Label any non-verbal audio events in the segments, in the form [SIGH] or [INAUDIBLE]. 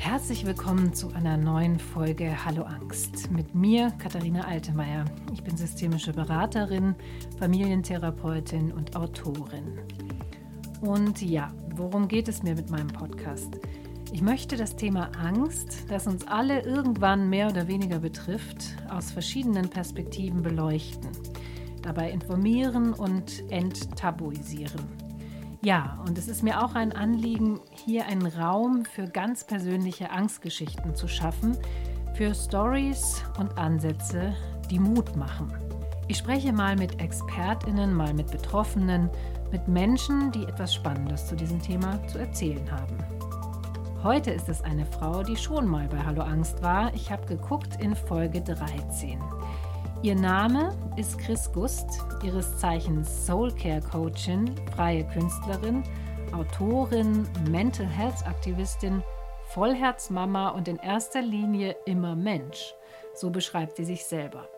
Herzlich willkommen zu einer neuen Folge Hallo Angst mit mir, Katharina Altemeyer. Ich bin systemische Beraterin, Familientherapeutin und Autorin. Und ja, worum geht es mir mit meinem Podcast? Ich möchte das Thema Angst, das uns alle irgendwann mehr oder weniger betrifft, aus verschiedenen Perspektiven beleuchten, dabei informieren und enttabuisieren. Ja, und es ist mir auch ein Anliegen, hier einen Raum für ganz persönliche Angstgeschichten zu schaffen, für Stories und Ansätze, die Mut machen. Ich spreche mal mit Expertinnen, mal mit Betroffenen, mit Menschen, die etwas Spannendes zu diesem Thema zu erzählen haben. Heute ist es eine Frau, die schon mal bei Hallo Angst war. Ich habe geguckt in Folge 13. Ihr Name ist Chris Gust, ihres Zeichens Soulcare Coachin, freie Künstlerin, Autorin, Mental Health Aktivistin, Vollherzmama und in erster Linie immer Mensch. So beschreibt sie sich selber.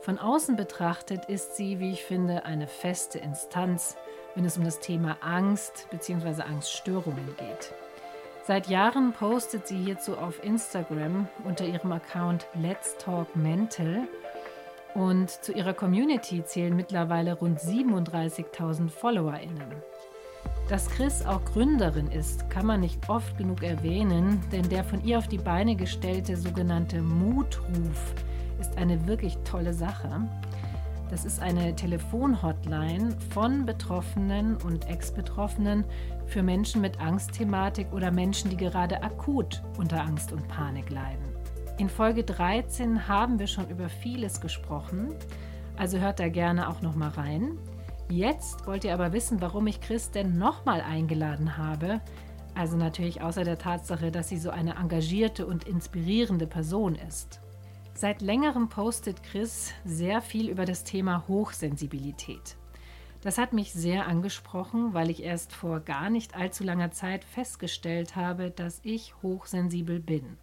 Von außen betrachtet ist sie, wie ich finde, eine feste Instanz, wenn es um das Thema Angst bzw. Angststörungen geht. Seit Jahren postet sie hierzu auf Instagram unter ihrem Account Let's Talk Mental und zu ihrer Community zählen mittlerweile rund 37.000 FollowerInnen. Dass Chris auch Gründerin ist, kann man nicht oft genug erwähnen, denn der von ihr auf die Beine gestellte sogenannte Mutruf ist eine wirklich tolle Sache. Das ist eine Telefonhotline von Betroffenen und Ex-Betroffenen für Menschen mit Angstthematik oder Menschen, die gerade akut unter Angst und Panik leiden. In Folge 13 haben wir schon über vieles gesprochen, also hört da gerne auch noch mal rein. Jetzt wollt ihr aber wissen, warum ich Chris denn nochmal eingeladen habe. Also natürlich außer der Tatsache, dass sie so eine engagierte und inspirierende Person ist. Seit längerem postet Chris sehr viel über das Thema Hochsensibilität. Das hat mich sehr angesprochen, weil ich erst vor gar nicht allzu langer Zeit festgestellt habe, dass ich hochsensibel bin.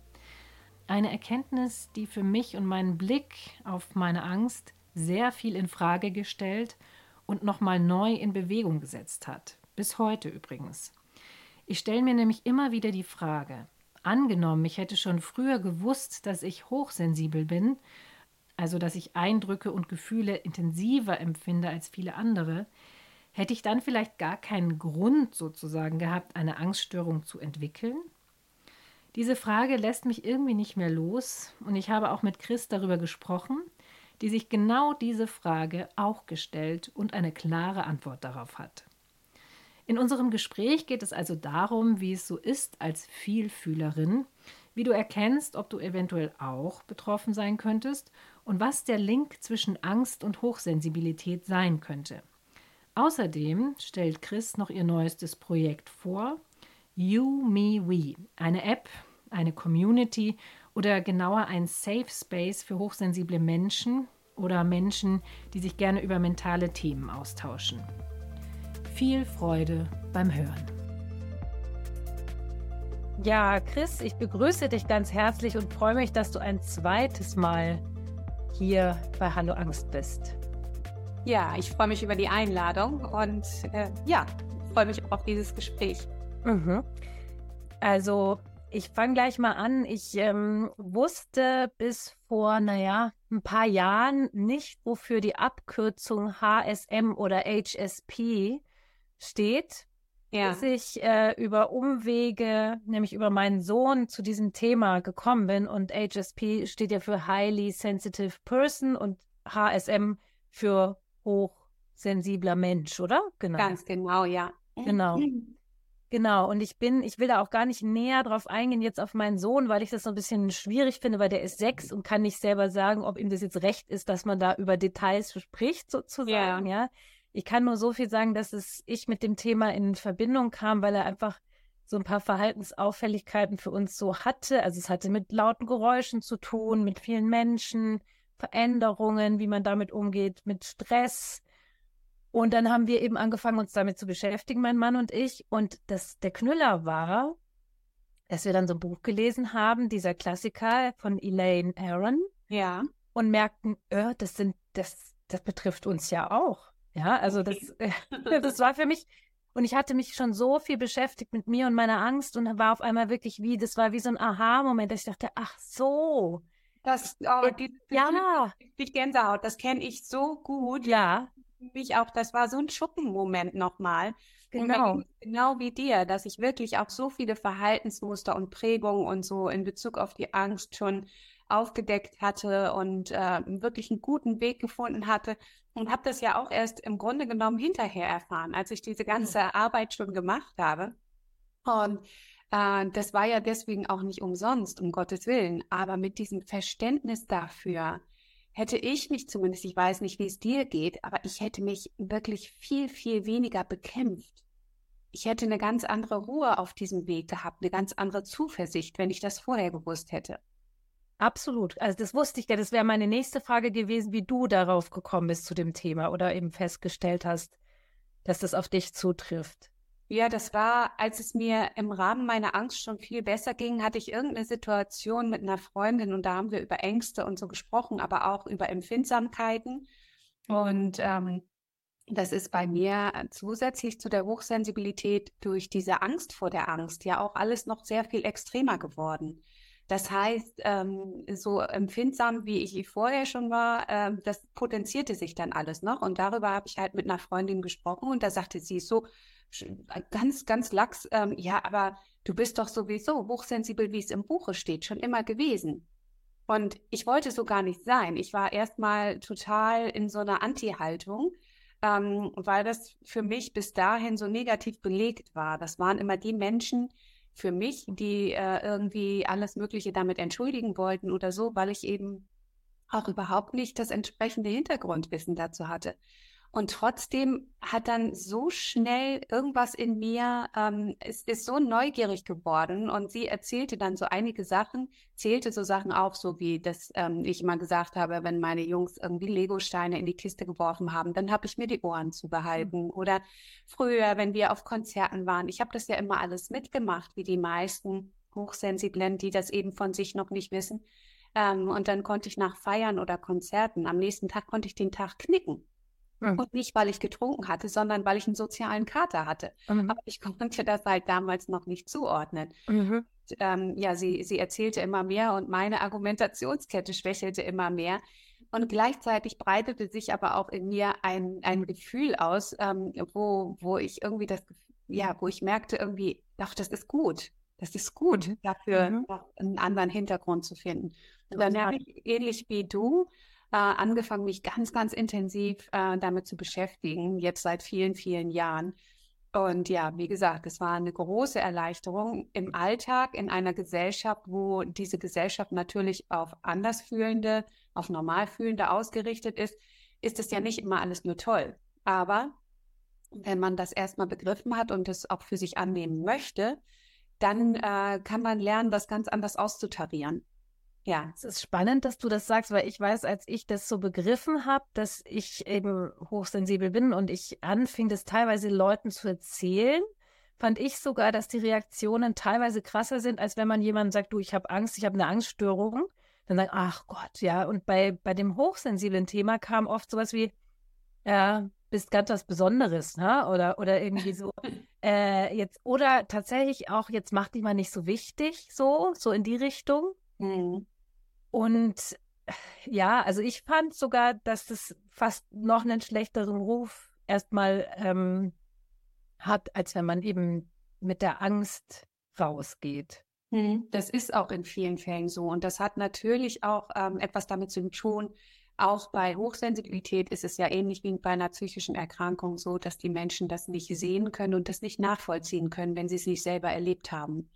Eine Erkenntnis, die für mich und meinen Blick auf meine Angst sehr viel in Frage gestellt und nochmal neu in Bewegung gesetzt hat. Bis heute übrigens. Ich stelle mir nämlich immer wieder die Frage, angenommen, ich hätte schon früher gewusst, dass ich hochsensibel bin, also dass ich Eindrücke und Gefühle intensiver empfinde als viele andere, hätte ich dann vielleicht gar keinen Grund sozusagen gehabt, eine Angststörung zu entwickeln? Diese Frage lässt mich irgendwie nicht mehr los und ich habe auch mit Chris darüber gesprochen, die sich genau diese Frage auch gestellt und eine klare Antwort darauf hat. In unserem Gespräch geht es also darum, wie es so ist als Vielfühlerin, wie du erkennst, ob du eventuell auch betroffen sein könntest und was der Link zwischen Angst und Hochsensibilität sein könnte. Außerdem stellt Chris noch ihr neuestes Projekt vor, You, Me, We, eine App, eine Community oder genauer ein Safe Space für hochsensible Menschen oder Menschen, die sich gerne über mentale Themen austauschen. Viel Freude beim Hören. Ja, Chris, ich begrüße dich ganz herzlich und freue mich, dass du ein zweites Mal hier bei Hallo Angst bist. Ja, ich freue mich über die Einladung und äh, ja, freue mich auch auf dieses Gespräch. Mhm. Also ich fange gleich mal an. Ich ähm, wusste bis vor, naja, ein paar Jahren nicht, wofür die Abkürzung HSM oder HSP steht. Ja. Bis ich äh, über Umwege, nämlich über meinen Sohn, zu diesem Thema gekommen bin. Und HSP steht ja für Highly Sensitive Person und HSM für hochsensibler Mensch, oder? Genau. Ganz genau, ja. Genau. [CLEARS THROAT] Genau, und ich bin, ich will da auch gar nicht näher drauf eingehen, jetzt auf meinen Sohn, weil ich das so ein bisschen schwierig finde, weil der ist sechs und kann nicht selber sagen, ob ihm das jetzt recht ist, dass man da über Details spricht, sozusagen, ja. ja. Ich kann nur so viel sagen, dass es ich mit dem Thema in Verbindung kam, weil er einfach so ein paar Verhaltensauffälligkeiten für uns so hatte. Also es hatte mit lauten Geräuschen zu tun, mit vielen Menschen, Veränderungen, wie man damit umgeht, mit Stress, und dann haben wir eben angefangen, uns damit zu beschäftigen, mein Mann und ich. Und das, der Knüller war, dass wir dann so ein Buch gelesen haben, dieser Klassiker von Elaine Aaron. Ja. Und merkten, äh, das sind, das, das betrifft uns ja auch. Ja, also das, [LAUGHS] das war für mich Und ich hatte mich schon so viel beschäftigt mit mir und meiner Angst und war auf einmal wirklich wie, das war wie so ein Aha-Moment, dass ich dachte, ach so. Das, oh, die, ja. Die Gänsehaut, das kenne ich so gut. Ja. Mich auch, das war so ein Schuppenmoment nochmal. Genau. Genau wie dir, dass ich wirklich auch so viele Verhaltensmuster und Prägungen und so in Bezug auf die Angst schon aufgedeckt hatte und äh, wirklich einen guten Weg gefunden hatte und habe das ja auch erst im Grunde genommen hinterher erfahren, als ich diese ganze Arbeit schon gemacht habe. Und äh, das war ja deswegen auch nicht umsonst, um Gottes Willen, aber mit diesem Verständnis dafür hätte ich mich zumindest, ich weiß nicht, wie es dir geht, aber ich hätte mich wirklich viel, viel weniger bekämpft. Ich hätte eine ganz andere Ruhe auf diesem Weg gehabt, eine ganz andere Zuversicht, wenn ich das vorher gewusst hätte. Absolut. Also das wusste ich ja. Das wäre meine nächste Frage gewesen, wie du darauf gekommen bist zu dem Thema oder eben festgestellt hast, dass das auf dich zutrifft. Ja, das war, als es mir im Rahmen meiner Angst schon viel besser ging, hatte ich irgendeine Situation mit einer Freundin und da haben wir über Ängste und so gesprochen, aber auch über Empfindsamkeiten. Und ähm, das ist bei mir zusätzlich zu der Hochsensibilität durch diese Angst vor der Angst ja auch alles noch sehr viel extremer geworden. Das heißt, ähm, so empfindsam wie ich vorher schon war, äh, das potenzierte sich dann alles noch. Und darüber habe ich halt mit einer Freundin gesprochen und da sagte sie so ganz, ganz lax, ähm, ja, aber du bist doch sowieso hochsensibel, wie es im Buche steht, schon immer gewesen. Und ich wollte so gar nicht sein. Ich war erstmal total in so einer Anti-Haltung, ähm, weil das für mich bis dahin so negativ belegt war. Das waren immer die Menschen, für mich, die äh, irgendwie alles Mögliche damit entschuldigen wollten oder so, weil ich eben auch überhaupt nicht das entsprechende Hintergrundwissen dazu hatte. Und trotzdem hat dann so schnell irgendwas in mir, ähm, es ist so neugierig geworden und sie erzählte dann so einige Sachen, zählte so Sachen auf, so wie dass ähm, ich mal gesagt habe, wenn meine Jungs irgendwie Legosteine in die Kiste geworfen haben, dann habe ich mir die Ohren zugehalten. Mhm. Oder früher, wenn wir auf Konzerten waren, ich habe das ja immer alles mitgemacht, wie die meisten Hochsensiblen, die das eben von sich noch nicht wissen. Ähm, und dann konnte ich nach Feiern oder Konzerten, am nächsten Tag konnte ich den Tag knicken. Mhm. Und nicht, weil ich getrunken hatte, sondern weil ich einen sozialen Kater hatte. Mhm. Aber ich konnte das halt damals noch nicht zuordnen. Mhm. Und, ähm, ja, sie, sie erzählte immer mehr und meine Argumentationskette schwächelte immer mehr. Und gleichzeitig breitete sich aber auch in mir ein, ein Gefühl aus, ähm, wo, wo ich irgendwie das, ja, wo ich merkte irgendwie, doch, das ist gut. Das ist gut, mhm. dafür mhm. einen anderen Hintergrund zu finden. Und dann habe ich ähnlich wie du äh, angefangen, mich ganz, ganz intensiv äh, damit zu beschäftigen, jetzt seit vielen, vielen Jahren. Und ja, wie gesagt, es war eine große Erleichterung im Alltag, in einer Gesellschaft, wo diese Gesellschaft natürlich auf Andersfühlende, auf Normalfühlende ausgerichtet ist, ist es ja nicht immer alles nur toll. Aber wenn man das erstmal begriffen hat und es auch für sich annehmen möchte, dann äh, kann man lernen, das ganz anders auszutarieren. Ja, es ist spannend, dass du das sagst, weil ich weiß, als ich das so begriffen habe, dass ich eben hochsensibel bin und ich anfing, das teilweise Leuten zu erzählen, fand ich sogar, dass die Reaktionen teilweise krasser sind, als wenn man jemandem sagt, du, ich habe Angst, ich habe eine Angststörung. Dann sagt, ach Gott, ja. Und bei, bei dem hochsensiblen Thema kam oft sowas wie, ja, bist ganz was Besonderes, ne? Oder, oder irgendwie so. [LAUGHS] äh, jetzt, oder tatsächlich auch, jetzt mach dich mal nicht so wichtig, so, so in die Richtung. Mhm. Und ja, also ich fand sogar, dass das fast noch einen schlechteren Ruf erstmal ähm, hat, als wenn man eben mit der Angst rausgeht. Hm, das ist auch in vielen Fällen so. Und das hat natürlich auch ähm, etwas damit zu tun. Auch bei Hochsensibilität ist es ja ähnlich wie bei einer psychischen Erkrankung so, dass die Menschen das nicht sehen können und das nicht nachvollziehen können, wenn sie es nicht selber erlebt haben.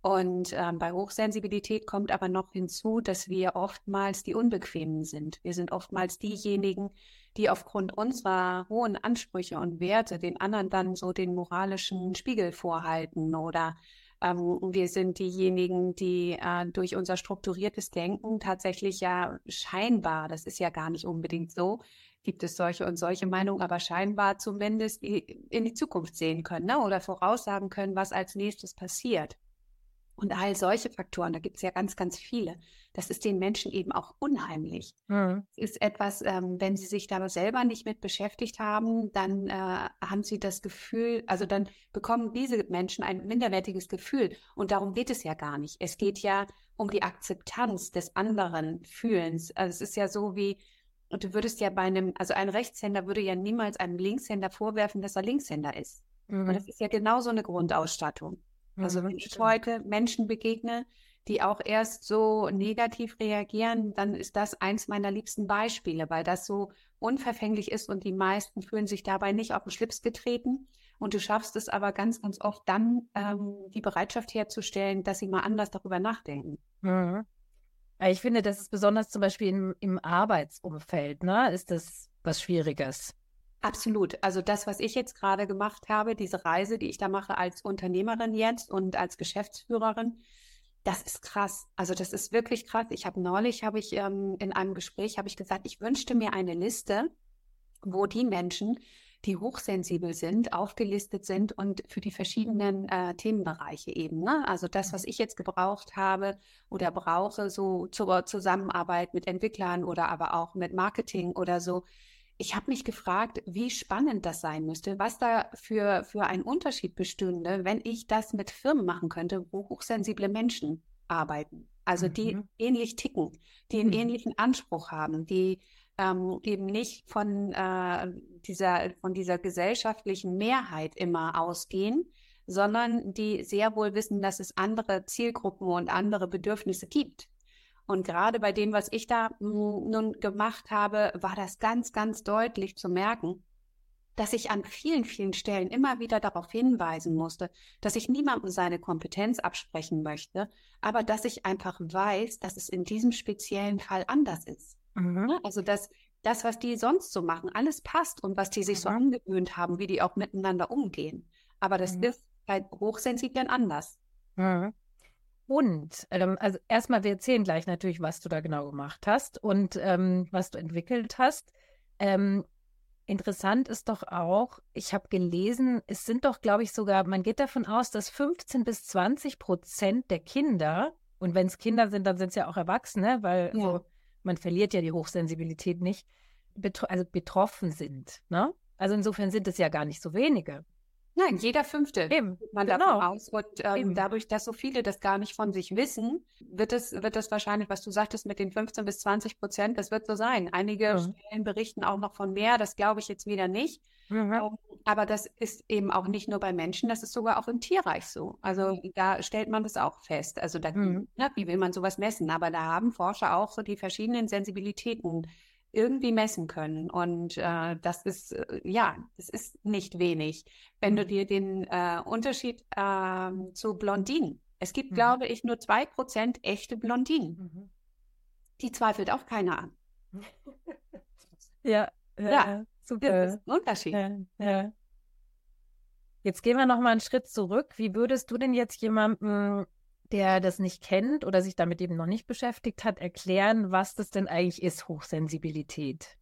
Und ähm, bei Hochsensibilität kommt aber noch hinzu, dass wir oftmals die Unbequemen sind. Wir sind oftmals diejenigen, die aufgrund unserer hohen Ansprüche und Werte den anderen dann so den moralischen Spiegel vorhalten oder ähm, wir sind diejenigen, die äh, durch unser strukturiertes Denken tatsächlich ja scheinbar, das ist ja gar nicht unbedingt so, gibt es solche und solche Meinungen, aber scheinbar zumindest in die Zukunft sehen können ne? oder voraussagen können, was als nächstes passiert. Und all solche Faktoren, da gibt es ja ganz, ganz viele. Das ist den Menschen eben auch unheimlich. Mhm. Ist etwas, ähm, wenn sie sich da selber nicht mit beschäftigt haben, dann äh, haben sie das Gefühl, also dann bekommen diese Menschen ein minderwertiges Gefühl. Und darum geht es ja gar nicht. Es geht ja um die Akzeptanz des anderen Fühlens. Also es ist ja so wie, und du würdest ja bei einem, also ein Rechtshänder würde ja niemals einem Linkshänder vorwerfen, dass er Linkshänder ist. Mhm. Und das ist ja genauso eine Grundausstattung. Also wenn ich heute Menschen begegne, die auch erst so negativ reagieren, dann ist das eins meiner liebsten Beispiele, weil das so unverfänglich ist und die meisten fühlen sich dabei nicht auf den Schlips getreten. Und du schaffst es aber ganz, ganz oft dann, ähm, die Bereitschaft herzustellen, dass sie mal anders darüber nachdenken. Mhm. Ich finde, das ist besonders zum Beispiel im, im Arbeitsumfeld, ne, ist das was Schwieriges. Absolut. Also das, was ich jetzt gerade gemacht habe, diese Reise, die ich da mache als Unternehmerin jetzt und als Geschäftsführerin, das ist krass. Also das ist wirklich krass. Ich habe neulich, habe ich ähm, in einem Gespräch, habe ich gesagt, ich wünschte mir eine Liste, wo die Menschen, die hochsensibel sind, aufgelistet sind und für die verschiedenen äh, Themenbereiche eben. Ne? Also das, was ich jetzt gebraucht habe oder brauche, so zur Zusammenarbeit mit Entwicklern oder aber auch mit Marketing oder so, ich habe mich gefragt, wie spannend das sein müsste, was da für, für ein Unterschied bestünde, wenn ich das mit Firmen machen könnte, wo hochsensible Menschen arbeiten. Also die mhm. ähnlich ticken, die einen mhm. ähnlichen Anspruch haben, die ähm, eben nicht von, äh, dieser, von dieser gesellschaftlichen Mehrheit immer ausgehen, sondern die sehr wohl wissen, dass es andere Zielgruppen und andere Bedürfnisse gibt. Und gerade bei dem, was ich da nun gemacht habe, war das ganz, ganz deutlich zu merken, dass ich an vielen, vielen Stellen immer wieder darauf hinweisen musste, dass ich niemandem seine Kompetenz absprechen möchte, aber dass ich einfach weiß, dass es in diesem speziellen Fall anders ist. Mhm. Ne? Also, dass das, was die sonst so machen, alles passt und was die sich mhm. so angewöhnt haben, wie die auch miteinander umgehen. Aber das mhm. ist bei Hochsensiblen anders. Mhm. Und ähm, also erstmal, wir erzählen gleich natürlich, was du da genau gemacht hast und ähm, was du entwickelt hast. Ähm, interessant ist doch auch, ich habe gelesen, es sind doch, glaube ich, sogar, man geht davon aus, dass 15 bis 20 Prozent der Kinder, und wenn es Kinder sind, dann sind es ja auch Erwachsene, weil ja. so, man verliert ja die Hochsensibilität nicht, betro also betroffen sind. Ne? Also insofern sind es ja gar nicht so wenige. Nein, jeder Fünfte Eben, man genau. davon aus. Und ähm, dadurch, dass so viele das gar nicht von sich wissen, wird es, wird es wahrscheinlich, was du sagtest mit den 15 bis 20 Prozent, das wird so sein. Einige mhm. Stellen berichten auch noch von mehr, das glaube ich jetzt wieder nicht. Mhm. Aber das ist eben auch nicht nur bei Menschen, das ist sogar auch im Tierreich so. Also da stellt man das auch fest. Also da, mhm. na, wie will man sowas messen? Aber da haben Forscher auch so die verschiedenen Sensibilitäten irgendwie messen können. Und äh, das ist, äh, ja, das ist nicht wenig. Wenn du mhm. dir den äh, Unterschied äh, zu Blondinen, es gibt, mhm. glaube ich, nur zwei Prozent echte Blondinen. Mhm. Die zweifelt auch keiner an. [LAUGHS] ja, ja, ja, super. Das ist ein Unterschied. Ja, ja. Jetzt gehen wir noch mal einen Schritt zurück. Wie würdest du denn jetzt jemandem der das nicht kennt oder sich damit eben noch nicht beschäftigt hat, erklären, was das denn eigentlich ist, Hochsensibilität?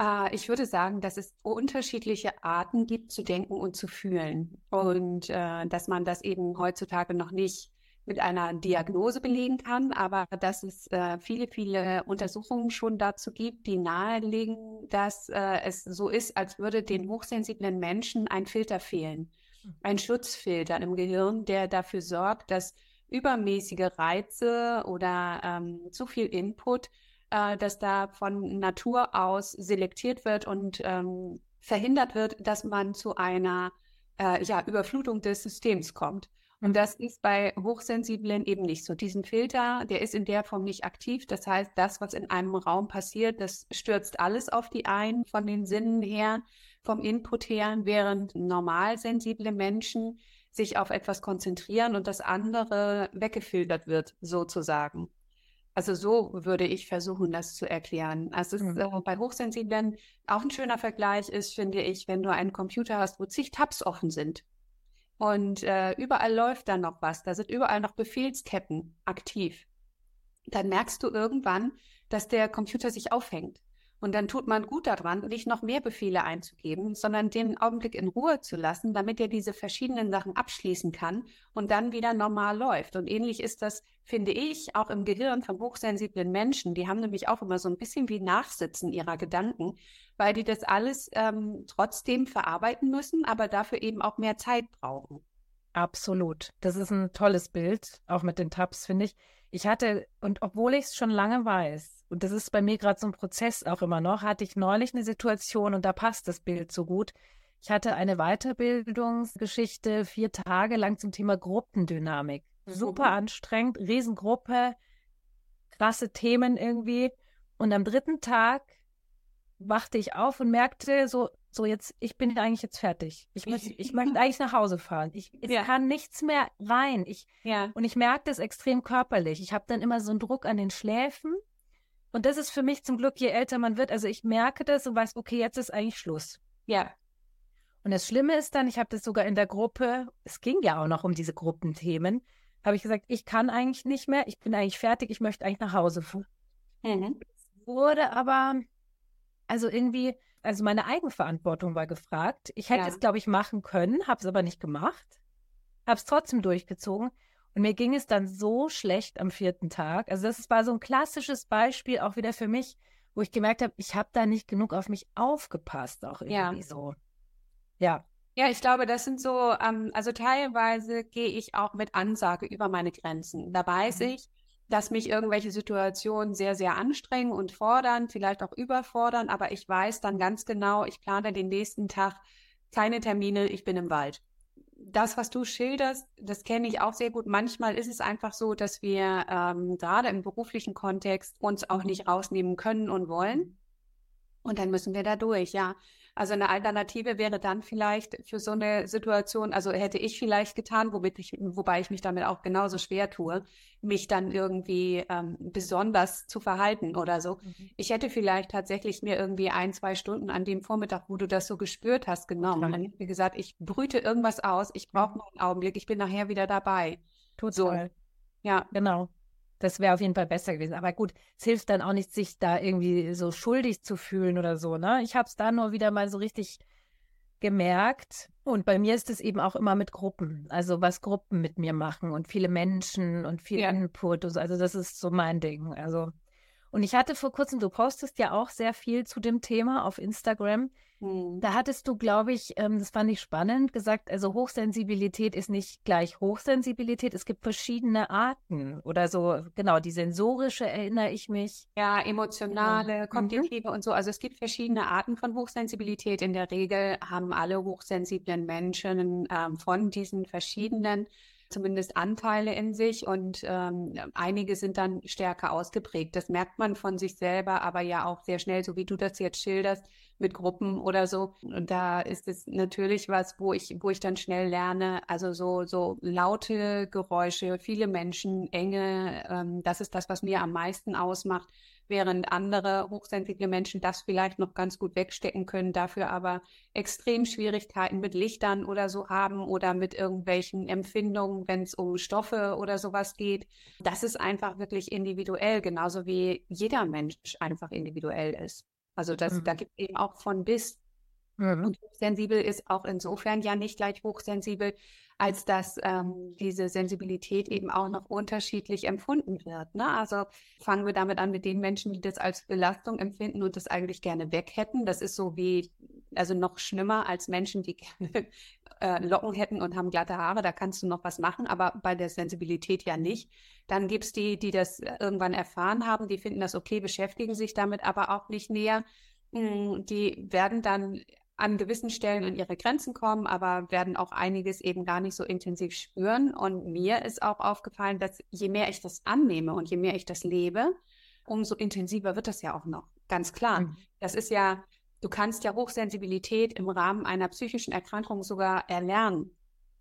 Uh, ich würde sagen, dass es unterschiedliche Arten gibt zu denken und zu fühlen und uh, dass man das eben heutzutage noch nicht mit einer Diagnose belegen kann, aber dass es uh, viele, viele Untersuchungen schon dazu gibt, die nahelegen, dass es so ist, als würde den hochsensiblen Menschen ein Filter fehlen ein Schutzfilter im Gehirn, der dafür sorgt, dass übermäßige Reize oder ähm, zu viel Input, äh, dass da von Natur aus selektiert wird und ähm, verhindert wird, dass man zu einer äh, ja, Überflutung des Systems kommt. Und das ist bei Hochsensiblen eben nicht so. Diesen Filter, der ist in der Form nicht aktiv. Das heißt, das, was in einem Raum passiert, das stürzt alles auf die ein, von den Sinnen her, vom Input her, während normal sensible Menschen sich auf etwas konzentrieren und das andere weggefiltert wird, sozusagen. Also so würde ich versuchen, das zu erklären. Also mhm. äh, bei Hochsensiblen auch ein schöner Vergleich ist, finde ich, wenn du einen Computer hast, wo zig Tabs offen sind. Und äh, überall läuft dann noch was. Da sind überall noch Befehlsketten aktiv. Dann merkst du irgendwann, dass der Computer sich aufhängt. Und dann tut man gut daran, nicht noch mehr Befehle einzugeben, sondern den Augenblick in Ruhe zu lassen, damit er diese verschiedenen Sachen abschließen kann und dann wieder normal läuft. Und ähnlich ist das, finde ich, auch im Gehirn von hochsensiblen Menschen. Die haben nämlich auch immer so ein bisschen wie Nachsitzen ihrer Gedanken, weil die das alles ähm, trotzdem verarbeiten müssen, aber dafür eben auch mehr Zeit brauchen. Absolut. Das ist ein tolles Bild, auch mit den Tabs, finde ich. Ich hatte, und obwohl ich es schon lange weiß, und das ist bei mir gerade so ein Prozess auch immer noch, hatte ich neulich eine Situation und da passt das Bild so gut. Ich hatte eine Weiterbildungsgeschichte vier Tage lang zum Thema Gruppendynamik. Super mhm. anstrengend, Riesengruppe, krasse Themen irgendwie. Und am dritten Tag wachte ich auf und merkte so, so jetzt, ich bin eigentlich jetzt fertig. Ich, muss, [LAUGHS] ich möchte eigentlich nach Hause fahren. Ich, ich ja. kann nichts mehr rein. Ich, ja. Und ich merke das extrem körperlich. Ich habe dann immer so einen Druck an den Schläfen und das ist für mich zum Glück, je älter man wird, also ich merke das und weiß, okay, jetzt ist eigentlich Schluss. Ja. Und das Schlimme ist dann, ich habe das sogar in der Gruppe, es ging ja auch noch um diese Gruppenthemen, habe ich gesagt, ich kann eigentlich nicht mehr, ich bin eigentlich fertig, ich möchte eigentlich nach Hause fahren. Mhm. Wurde aber, also irgendwie, also meine Eigenverantwortung war gefragt. Ich hätte ja. es, glaube ich, machen können, habe es aber nicht gemacht, habe es trotzdem durchgezogen. Und mir ging es dann so schlecht am vierten Tag. Also das war so ein klassisches Beispiel auch wieder für mich, wo ich gemerkt habe, ich habe da nicht genug auf mich aufgepasst, auch irgendwie ja. so. Ja. Ja, ich glaube, das sind so, ähm, also teilweise gehe ich auch mit Ansage über meine Grenzen. Da weiß mhm. ich, dass mich irgendwelche Situationen sehr, sehr anstrengen und fordern, vielleicht auch überfordern, aber ich weiß dann ganz genau, ich plane den nächsten Tag keine Termine, ich bin im Wald das, was du schilderst, das kenne ich auch sehr gut. Manchmal ist es einfach so, dass wir ähm, gerade im beruflichen Kontext uns auch nicht rausnehmen können und wollen. Und dann müssen wir da durch, ja. Also eine Alternative wäre dann vielleicht für so eine Situation, also hätte ich vielleicht getan, womit ich, wobei ich mich damit auch genauso schwer tue, mich dann irgendwie ähm, besonders zu verhalten oder so. Mhm. Ich hätte vielleicht tatsächlich mir irgendwie ein, zwei Stunden an dem Vormittag, wo du das so gespürt hast, genommen. Und dann hätte ich gesagt, ich brüte irgendwas aus, ich brauche noch einen Augenblick, ich bin nachher wieder dabei. Tut so. Ja, genau. Das wäre auf jeden Fall besser gewesen. Aber gut, es hilft dann auch nicht, sich da irgendwie so schuldig zu fühlen oder so. Ne? Ich habe es da nur wieder mal so richtig gemerkt. Und bei mir ist es eben auch immer mit Gruppen. Also was Gruppen mit mir machen und viele Menschen und viel ja. Input. Und so. Also das ist so mein Ding. Also und ich hatte vor kurzem, du postest ja auch sehr viel zu dem Thema auf Instagram. Hm. Da hattest du, glaube ich, ähm, das fand ich spannend, gesagt, also Hochsensibilität ist nicht gleich Hochsensibilität. Es gibt verschiedene Arten oder so, genau, die sensorische erinnere ich mich. Ja, emotionale, genau. kognitive mhm. und so. Also es gibt verschiedene Arten von Hochsensibilität. In der Regel haben alle hochsensiblen Menschen ähm, von diesen verschiedenen zumindest Anteile in sich und ähm, einige sind dann stärker ausgeprägt. Das merkt man von sich selber, aber ja auch sehr schnell, so wie du das jetzt schilderst, mit Gruppen oder so. Und da ist es natürlich was, wo ich, wo ich dann schnell lerne, also so, so laute Geräusche, viele Menschen, Enge, ähm, das ist das, was mir am meisten ausmacht während andere hochsensible Menschen das vielleicht noch ganz gut wegstecken können, dafür aber extrem Schwierigkeiten mit Lichtern oder so haben oder mit irgendwelchen Empfindungen, wenn es um Stoffe oder sowas geht. Das ist einfach wirklich individuell, genauso wie jeder Mensch einfach individuell ist. Also das, mhm. da gibt es eben auch von bis. Mhm. Und hochsensibel ist auch insofern ja nicht gleich hochsensibel, als dass ähm, diese Sensibilität eben auch noch unterschiedlich empfunden wird. Ne? Also fangen wir damit an mit den Menschen, die das als Belastung empfinden und das eigentlich gerne weg hätten. Das ist so wie, also noch schlimmer als Menschen, die [LAUGHS] gerne äh, Locken hätten und haben glatte Haare. Da kannst du noch was machen, aber bei der Sensibilität ja nicht. Dann gibt es die, die das irgendwann erfahren haben, die finden das okay, beschäftigen sich damit aber auch nicht näher. Hm, die werden dann an gewissen Stellen an ihre Grenzen kommen, aber werden auch einiges eben gar nicht so intensiv spüren. Und mir ist auch aufgefallen, dass je mehr ich das annehme und je mehr ich das lebe, umso intensiver wird das ja auch noch. Ganz klar. Mhm. Das ist ja, du kannst ja Hochsensibilität im Rahmen einer psychischen Erkrankung sogar erlernen.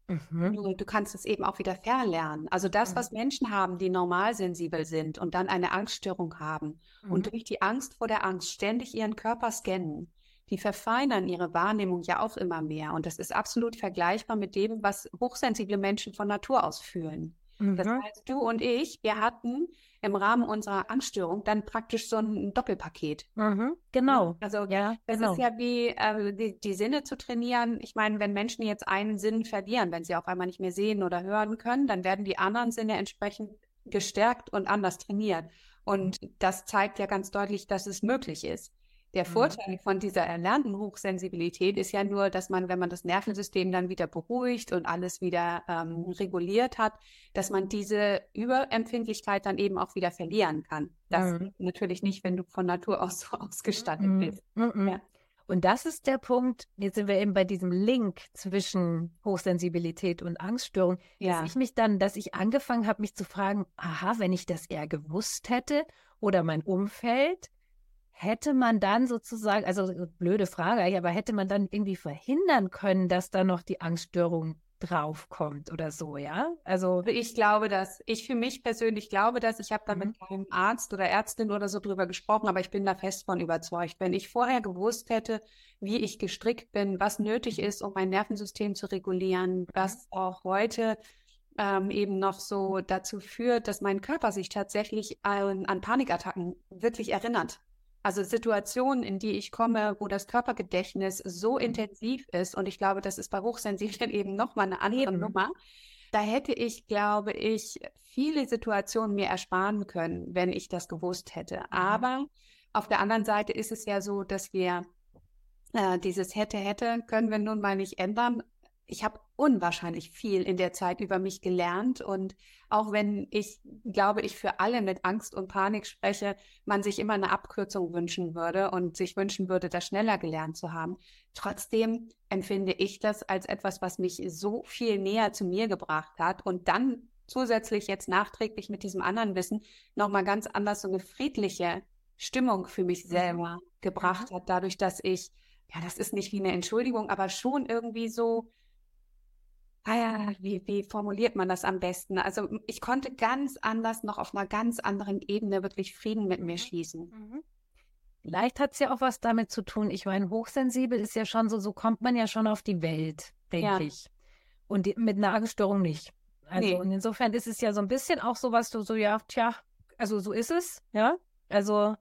Mhm. Du, du, kannst es eben auch wieder verlernen. Also das, mhm. was Menschen haben, die normalsensibel sind und dann eine Angststörung haben mhm. und durch die Angst vor der Angst ständig ihren Körper scannen, die verfeinern ihre Wahrnehmung ja auch immer mehr. Und das ist absolut vergleichbar mit dem, was hochsensible Menschen von Natur aus fühlen. Mhm. Das heißt, du und ich, wir hatten im Rahmen unserer Angststörung dann praktisch so ein Doppelpaket. Mhm. Genau. Also ja, das genau. ist ja wie äh, die, die, Sinne zu trainieren. Ich meine, wenn Menschen jetzt einen Sinn verlieren, wenn sie auf einmal nicht mehr sehen oder hören können, dann werden die anderen Sinne entsprechend gestärkt und anders trainiert. Und das zeigt ja ganz deutlich, dass es möglich ist. Der mhm. Vorteil von dieser erlernten Hochsensibilität ist ja nur, dass man, wenn man das Nervensystem dann wieder beruhigt und alles wieder ähm, reguliert hat, dass man diese Überempfindlichkeit dann eben auch wieder verlieren kann. Das mhm. natürlich nicht, wenn du von Natur aus so [LAUGHS] ausgestattet mhm. bist. Mhm. Ja. Und das ist der Punkt, jetzt sind wir eben bei diesem Link zwischen Hochsensibilität und Angststörung, ja. dass ich mich dann, dass ich angefangen habe, mich zu fragen, aha, wenn ich das eher gewusst hätte oder mein Umfeld, hätte man dann sozusagen, also blöde Frage, aber hätte man dann irgendwie verhindern können, dass da noch die Angststörung draufkommt oder so, ja? Also ich glaube dass Ich für mich persönlich glaube dass Ich habe da mhm. mit keinem Arzt oder Ärztin oder so drüber gesprochen, aber ich bin da fest von überzeugt. Wenn ich vorher gewusst hätte, wie ich gestrickt bin, was nötig mhm. ist, um mein Nervensystem zu regulieren, was mhm. auch heute ähm, eben noch so dazu führt, dass mein Körper sich tatsächlich an, an Panikattacken wirklich erinnert. Also Situationen, in die ich komme, wo das Körpergedächtnis so intensiv ist, und ich glaube, das ist bei Hochsensiblen [LAUGHS] eben nochmal eine andere eben. Nummer. Da hätte ich, glaube ich, viele Situationen mir ersparen können, wenn ich das gewusst hätte. Mhm. Aber auf der anderen Seite ist es ja so, dass wir äh, dieses hätte, hätte, können wir nun mal nicht ändern ich habe unwahrscheinlich viel in der Zeit über mich gelernt. Und auch wenn ich, glaube ich, für alle mit Angst und Panik spreche, man sich immer eine Abkürzung wünschen würde und sich wünschen würde, das schneller gelernt zu haben. Trotzdem empfinde ich das als etwas, was mich so viel näher zu mir gebracht hat und dann zusätzlich jetzt nachträglich mit diesem anderen Wissen nochmal ganz anders so eine friedliche Stimmung für mich mhm. selber gebracht hat, dadurch, dass ich, ja, das ist nicht wie eine Entschuldigung, aber schon irgendwie so, ah ja, wie, wie formuliert man das am besten? Also ich konnte ganz anders, noch auf einer ganz anderen Ebene wirklich Frieden mit mir mhm. schließen. Mhm. Vielleicht hat es ja auch was damit zu tun. Ich meine, hochsensibel ist ja schon so, so kommt man ja schon auf die Welt, denke ja. ich. Und die, mit einer Angststörung nicht. Also nee. und insofern ist es ja so ein bisschen auch so, was du so, ja, tja, also so ist es, ja. Also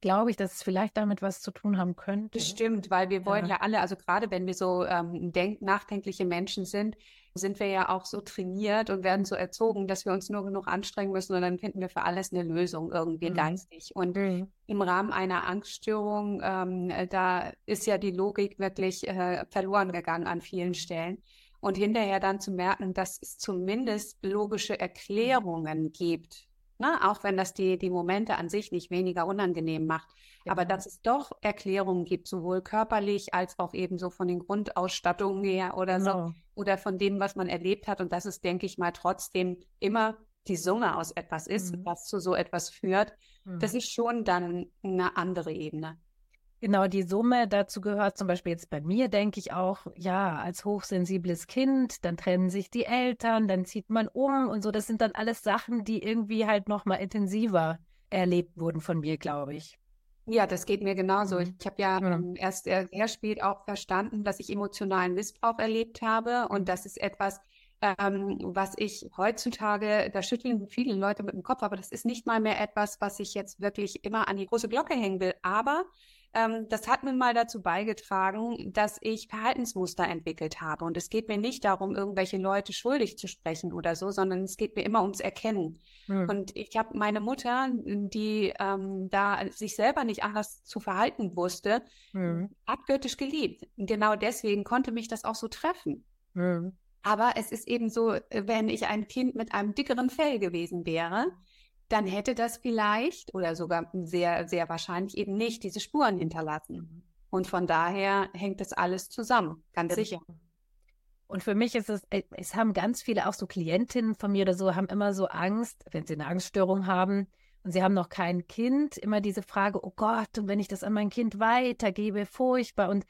glaube ich, dass es vielleicht damit was zu tun haben könnte. Bestimmt, weil wir wollen ja, ja alle, also gerade wenn wir so ähm, denk nachdenkliche Menschen sind, sind wir ja auch so trainiert und werden so erzogen, dass wir uns nur genug anstrengen müssen und dann finden wir für alles eine Lösung irgendwie mhm. geistig. Und mhm. im Rahmen einer Angststörung, ähm, da ist ja die Logik wirklich äh, verloren gegangen an vielen Stellen. Und hinterher dann zu merken, dass es zumindest logische Erklärungen gibt Ne? Auch wenn das die, die Momente an sich nicht weniger unangenehm macht. Ja. Aber dass es doch Erklärungen gibt, sowohl körperlich als auch eben so von den Grundausstattungen her oder genau. so. Oder von dem, was man erlebt hat. Und dass es, denke ich mal, trotzdem immer die Summe aus etwas ist, mhm. was zu so etwas führt. Mhm. Das ist schon dann eine andere Ebene. Genau, die Summe dazu gehört zum Beispiel jetzt bei mir, denke ich auch, ja, als hochsensibles Kind, dann trennen sich die Eltern, dann zieht man um und so. Das sind dann alles Sachen, die irgendwie halt nochmal intensiver erlebt wurden von mir, glaube ich. Ja, das geht mir genauso. Mhm. Ich habe ja. Ähm, erst sehr spät auch verstanden, dass ich emotionalen Missbrauch erlebt habe und das ist etwas, ähm, was ich heutzutage, da schütteln viele Leute mit dem Kopf, aber das ist nicht mal mehr etwas, was ich jetzt wirklich immer an die große Glocke hängen will. Aber das hat mir mal dazu beigetragen, dass ich Verhaltensmuster entwickelt habe. Und es geht mir nicht darum, irgendwelche Leute schuldig zu sprechen oder so, sondern es geht mir immer ums Erkennen. Mhm. Und ich habe meine Mutter, die ähm, da sich selber nicht anders zu verhalten wusste, mhm. abgöttisch geliebt. Und genau deswegen konnte mich das auch so treffen. Mhm. Aber es ist eben so, wenn ich ein Kind mit einem dickeren Fell gewesen wäre, dann hätte das vielleicht oder sogar sehr, sehr wahrscheinlich eben nicht diese Spuren hinterlassen. Mhm. Und von daher hängt das alles zusammen, ganz sicher. Und für mich ist es, äh, es haben ganz viele, auch so Klientinnen von mir oder so, haben immer so Angst, wenn sie eine Angststörung haben und sie haben noch kein Kind, immer diese Frage, oh Gott, und wenn ich das an mein Kind weitergebe, furchtbar. Und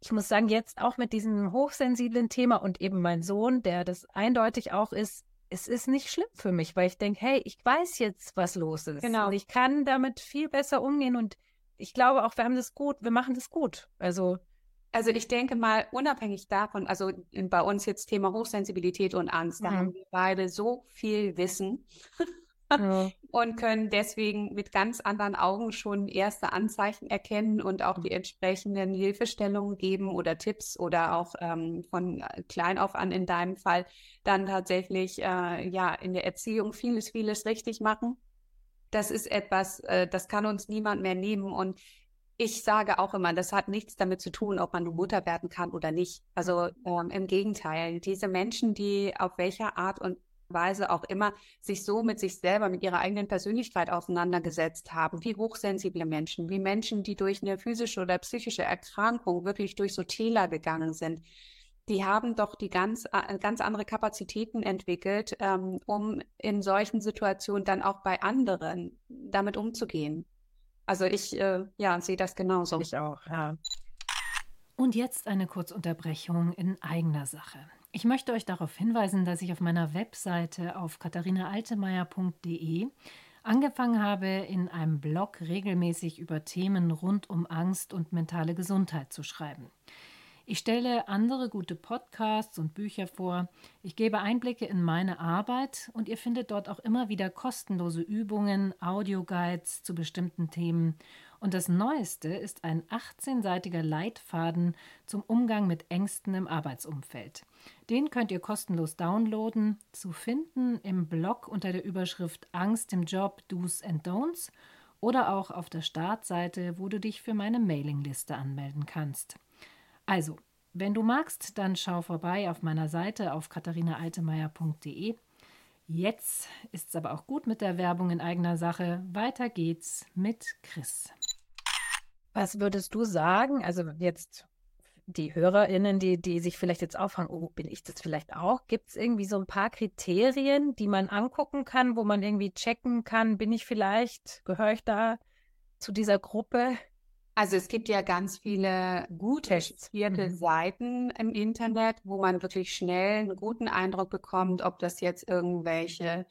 ich muss sagen, jetzt auch mit diesem hochsensiblen Thema und eben mein Sohn, der das eindeutig auch ist, es ist nicht schlimm für mich, weil ich denke, hey, ich weiß jetzt, was los ist. Genau. Und ich kann damit viel besser umgehen und ich glaube auch, wir haben das gut, wir machen das gut. Also Also ich denke mal, unabhängig davon, also bei uns jetzt Thema Hochsensibilität und Angst, da haben wir beide so viel Wissen [LAUGHS] und können deswegen mit ganz anderen Augen schon erste Anzeichen erkennen und auch die entsprechenden Hilfestellungen geben oder Tipps oder auch ähm, von klein auf an in deinem Fall dann tatsächlich äh, ja in der Erziehung vieles, vieles richtig machen. Das ist etwas, äh, das kann uns niemand mehr nehmen und ich sage auch immer, das hat nichts damit zu tun, ob man Mutter werden kann oder nicht. Also ähm, im Gegenteil, diese Menschen, die auf welcher Art und Weise auch immer sich so mit sich selber, mit ihrer eigenen Persönlichkeit auseinandergesetzt haben, wie hochsensible Menschen, wie Menschen, die durch eine physische oder psychische Erkrankung wirklich durch so Täler gegangen sind, die haben doch die ganz, äh, ganz andere Kapazitäten entwickelt, ähm, um in solchen Situationen dann auch bei anderen damit umzugehen. Also ich äh, ja, sehe das genauso. Ich auch, ja. Und jetzt eine Kurzunterbrechung in eigener Sache. Ich möchte euch darauf hinweisen, dass ich auf meiner Webseite auf katharinaaltemeyer.de angefangen habe, in einem Blog regelmäßig über Themen rund um Angst und mentale Gesundheit zu schreiben. Ich stelle andere gute Podcasts und Bücher vor. Ich gebe Einblicke in meine Arbeit und ihr findet dort auch immer wieder kostenlose Übungen, Audioguides zu bestimmten Themen. Und das Neueste ist ein 18-seitiger Leitfaden zum Umgang mit Ängsten im Arbeitsumfeld. Den könnt ihr kostenlos downloaden, zu finden im Blog unter der Überschrift Angst im Job, Do's and Don'ts oder auch auf der Startseite, wo du dich für meine Mailingliste anmelden kannst. Also, wenn du magst, dann schau vorbei auf meiner Seite auf katharinaaltemeyer.de. Jetzt ist es aber auch gut mit der Werbung in eigener Sache. Weiter geht's mit Chris. Was würdest du sagen? Also jetzt die HörerInnen, die, die sich vielleicht jetzt auffangen, oh, bin ich das vielleicht auch? Gibt es irgendwie so ein paar Kriterien, die man angucken kann, wo man irgendwie checken kann, bin ich vielleicht, gehöre ich da zu dieser Gruppe? Also es gibt ja ganz viele gut recherchierte mhm. Seiten im Internet, wo man wirklich schnell einen guten Eindruck bekommt, ob das jetzt irgendwelche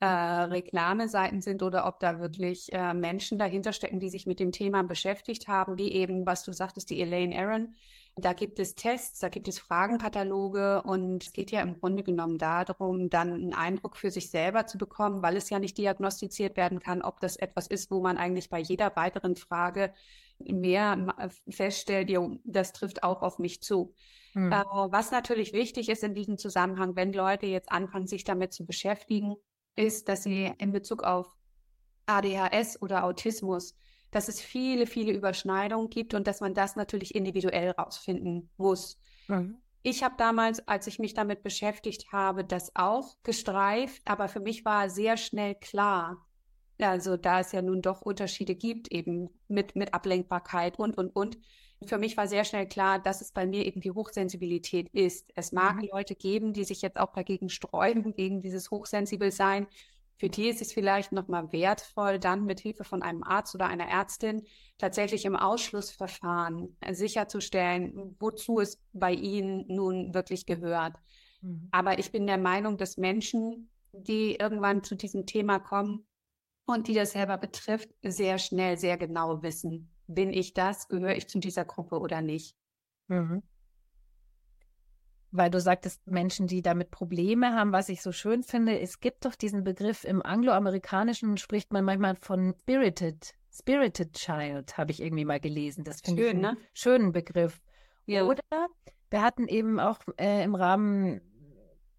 äh, Reklameseiten sind oder ob da wirklich äh, Menschen dahinter stecken, die sich mit dem Thema beschäftigt haben, wie eben, was du sagtest, die Elaine Aaron. Da gibt es Tests, da gibt es Fragenkataloge und es geht ja im Grunde genommen darum, dann einen Eindruck für sich selber zu bekommen, weil es ja nicht diagnostiziert werden kann, ob das etwas ist, wo man eigentlich bei jeder weiteren Frage mehr feststellt, das trifft auch auf mich zu. Mhm. Äh, was natürlich wichtig ist in diesem Zusammenhang, wenn Leute jetzt anfangen, sich damit zu beschäftigen, ist, dass sie in Bezug auf ADHS oder Autismus, dass es viele, viele Überschneidungen gibt und dass man das natürlich individuell rausfinden muss. Mhm. Ich habe damals, als ich mich damit beschäftigt habe, das auch gestreift, aber für mich war sehr schnell klar, also da es ja nun doch Unterschiede gibt, eben mit, mit Ablenkbarkeit und, und, und. Für mich war sehr schnell klar, dass es bei mir eben die Hochsensibilität ist. Es mag mhm. Leute geben, die sich jetzt auch dagegen sträuben, [LAUGHS] gegen dieses Hochsensibelsein. Für die ist es vielleicht nochmal wertvoll, dann mit Hilfe von einem Arzt oder einer Ärztin tatsächlich im Ausschlussverfahren sicherzustellen, wozu es bei ihnen nun wirklich gehört. Mhm. Aber ich bin der Meinung, dass Menschen, die irgendwann zu diesem Thema kommen, und die das selber betrifft, sehr schnell, sehr genau wissen, bin ich das, gehöre ich zu dieser Gruppe oder nicht. Mhm. Weil du sagtest, Menschen, die damit Probleme haben, was ich so schön finde, es gibt doch diesen Begriff im Angloamerikanischen spricht man manchmal von Spirited, Spirited Child, habe ich irgendwie mal gelesen. Das finde ich einen ne? schönen Begriff. Ja. Oder wir hatten eben auch äh, im Rahmen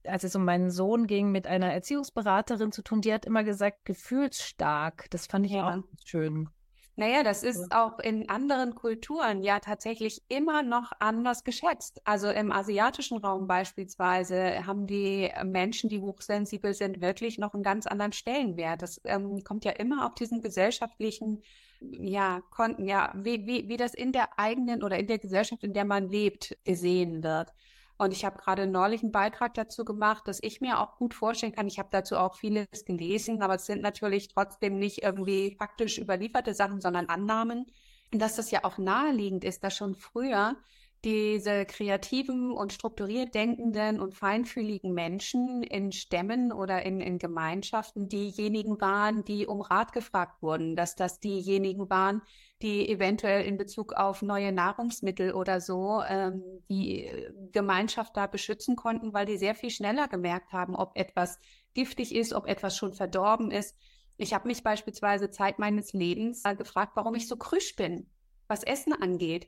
als es um meinen Sohn ging, mit einer Erziehungsberaterin zu tun, die hat immer gesagt, gefühlsstark. Das fand ich ja. auch schön. Naja, das ist auch in anderen Kulturen ja tatsächlich immer noch anders geschätzt. Also im asiatischen Raum beispielsweise haben die Menschen, die hochsensibel sind, wirklich noch einen ganz anderen Stellenwert. Das ähm, kommt ja immer auf diesen gesellschaftlichen, ja, Konten, ja, wie, wie, wie das in der eigenen oder in der Gesellschaft, in der man lebt, gesehen wird. Und ich habe gerade neulich einen Beitrag dazu gemacht, dass ich mir auch gut vorstellen kann. Ich habe dazu auch vieles gelesen, aber es sind natürlich trotzdem nicht irgendwie faktisch überlieferte Sachen, sondern Annahmen. Und dass das ja auch naheliegend ist, dass schon früher diese kreativen und strukturiert denkenden und feinfühligen Menschen in Stämmen oder in, in Gemeinschaften diejenigen waren, die um Rat gefragt wurden, dass das diejenigen waren, die eventuell in Bezug auf neue Nahrungsmittel oder so ähm, die Gemeinschaft da beschützen konnten, weil die sehr viel schneller gemerkt haben, ob etwas giftig ist, ob etwas schon verdorben ist. Ich habe mich beispielsweise Zeit meines Lebens gefragt, warum ich so krüsch bin, was Essen angeht.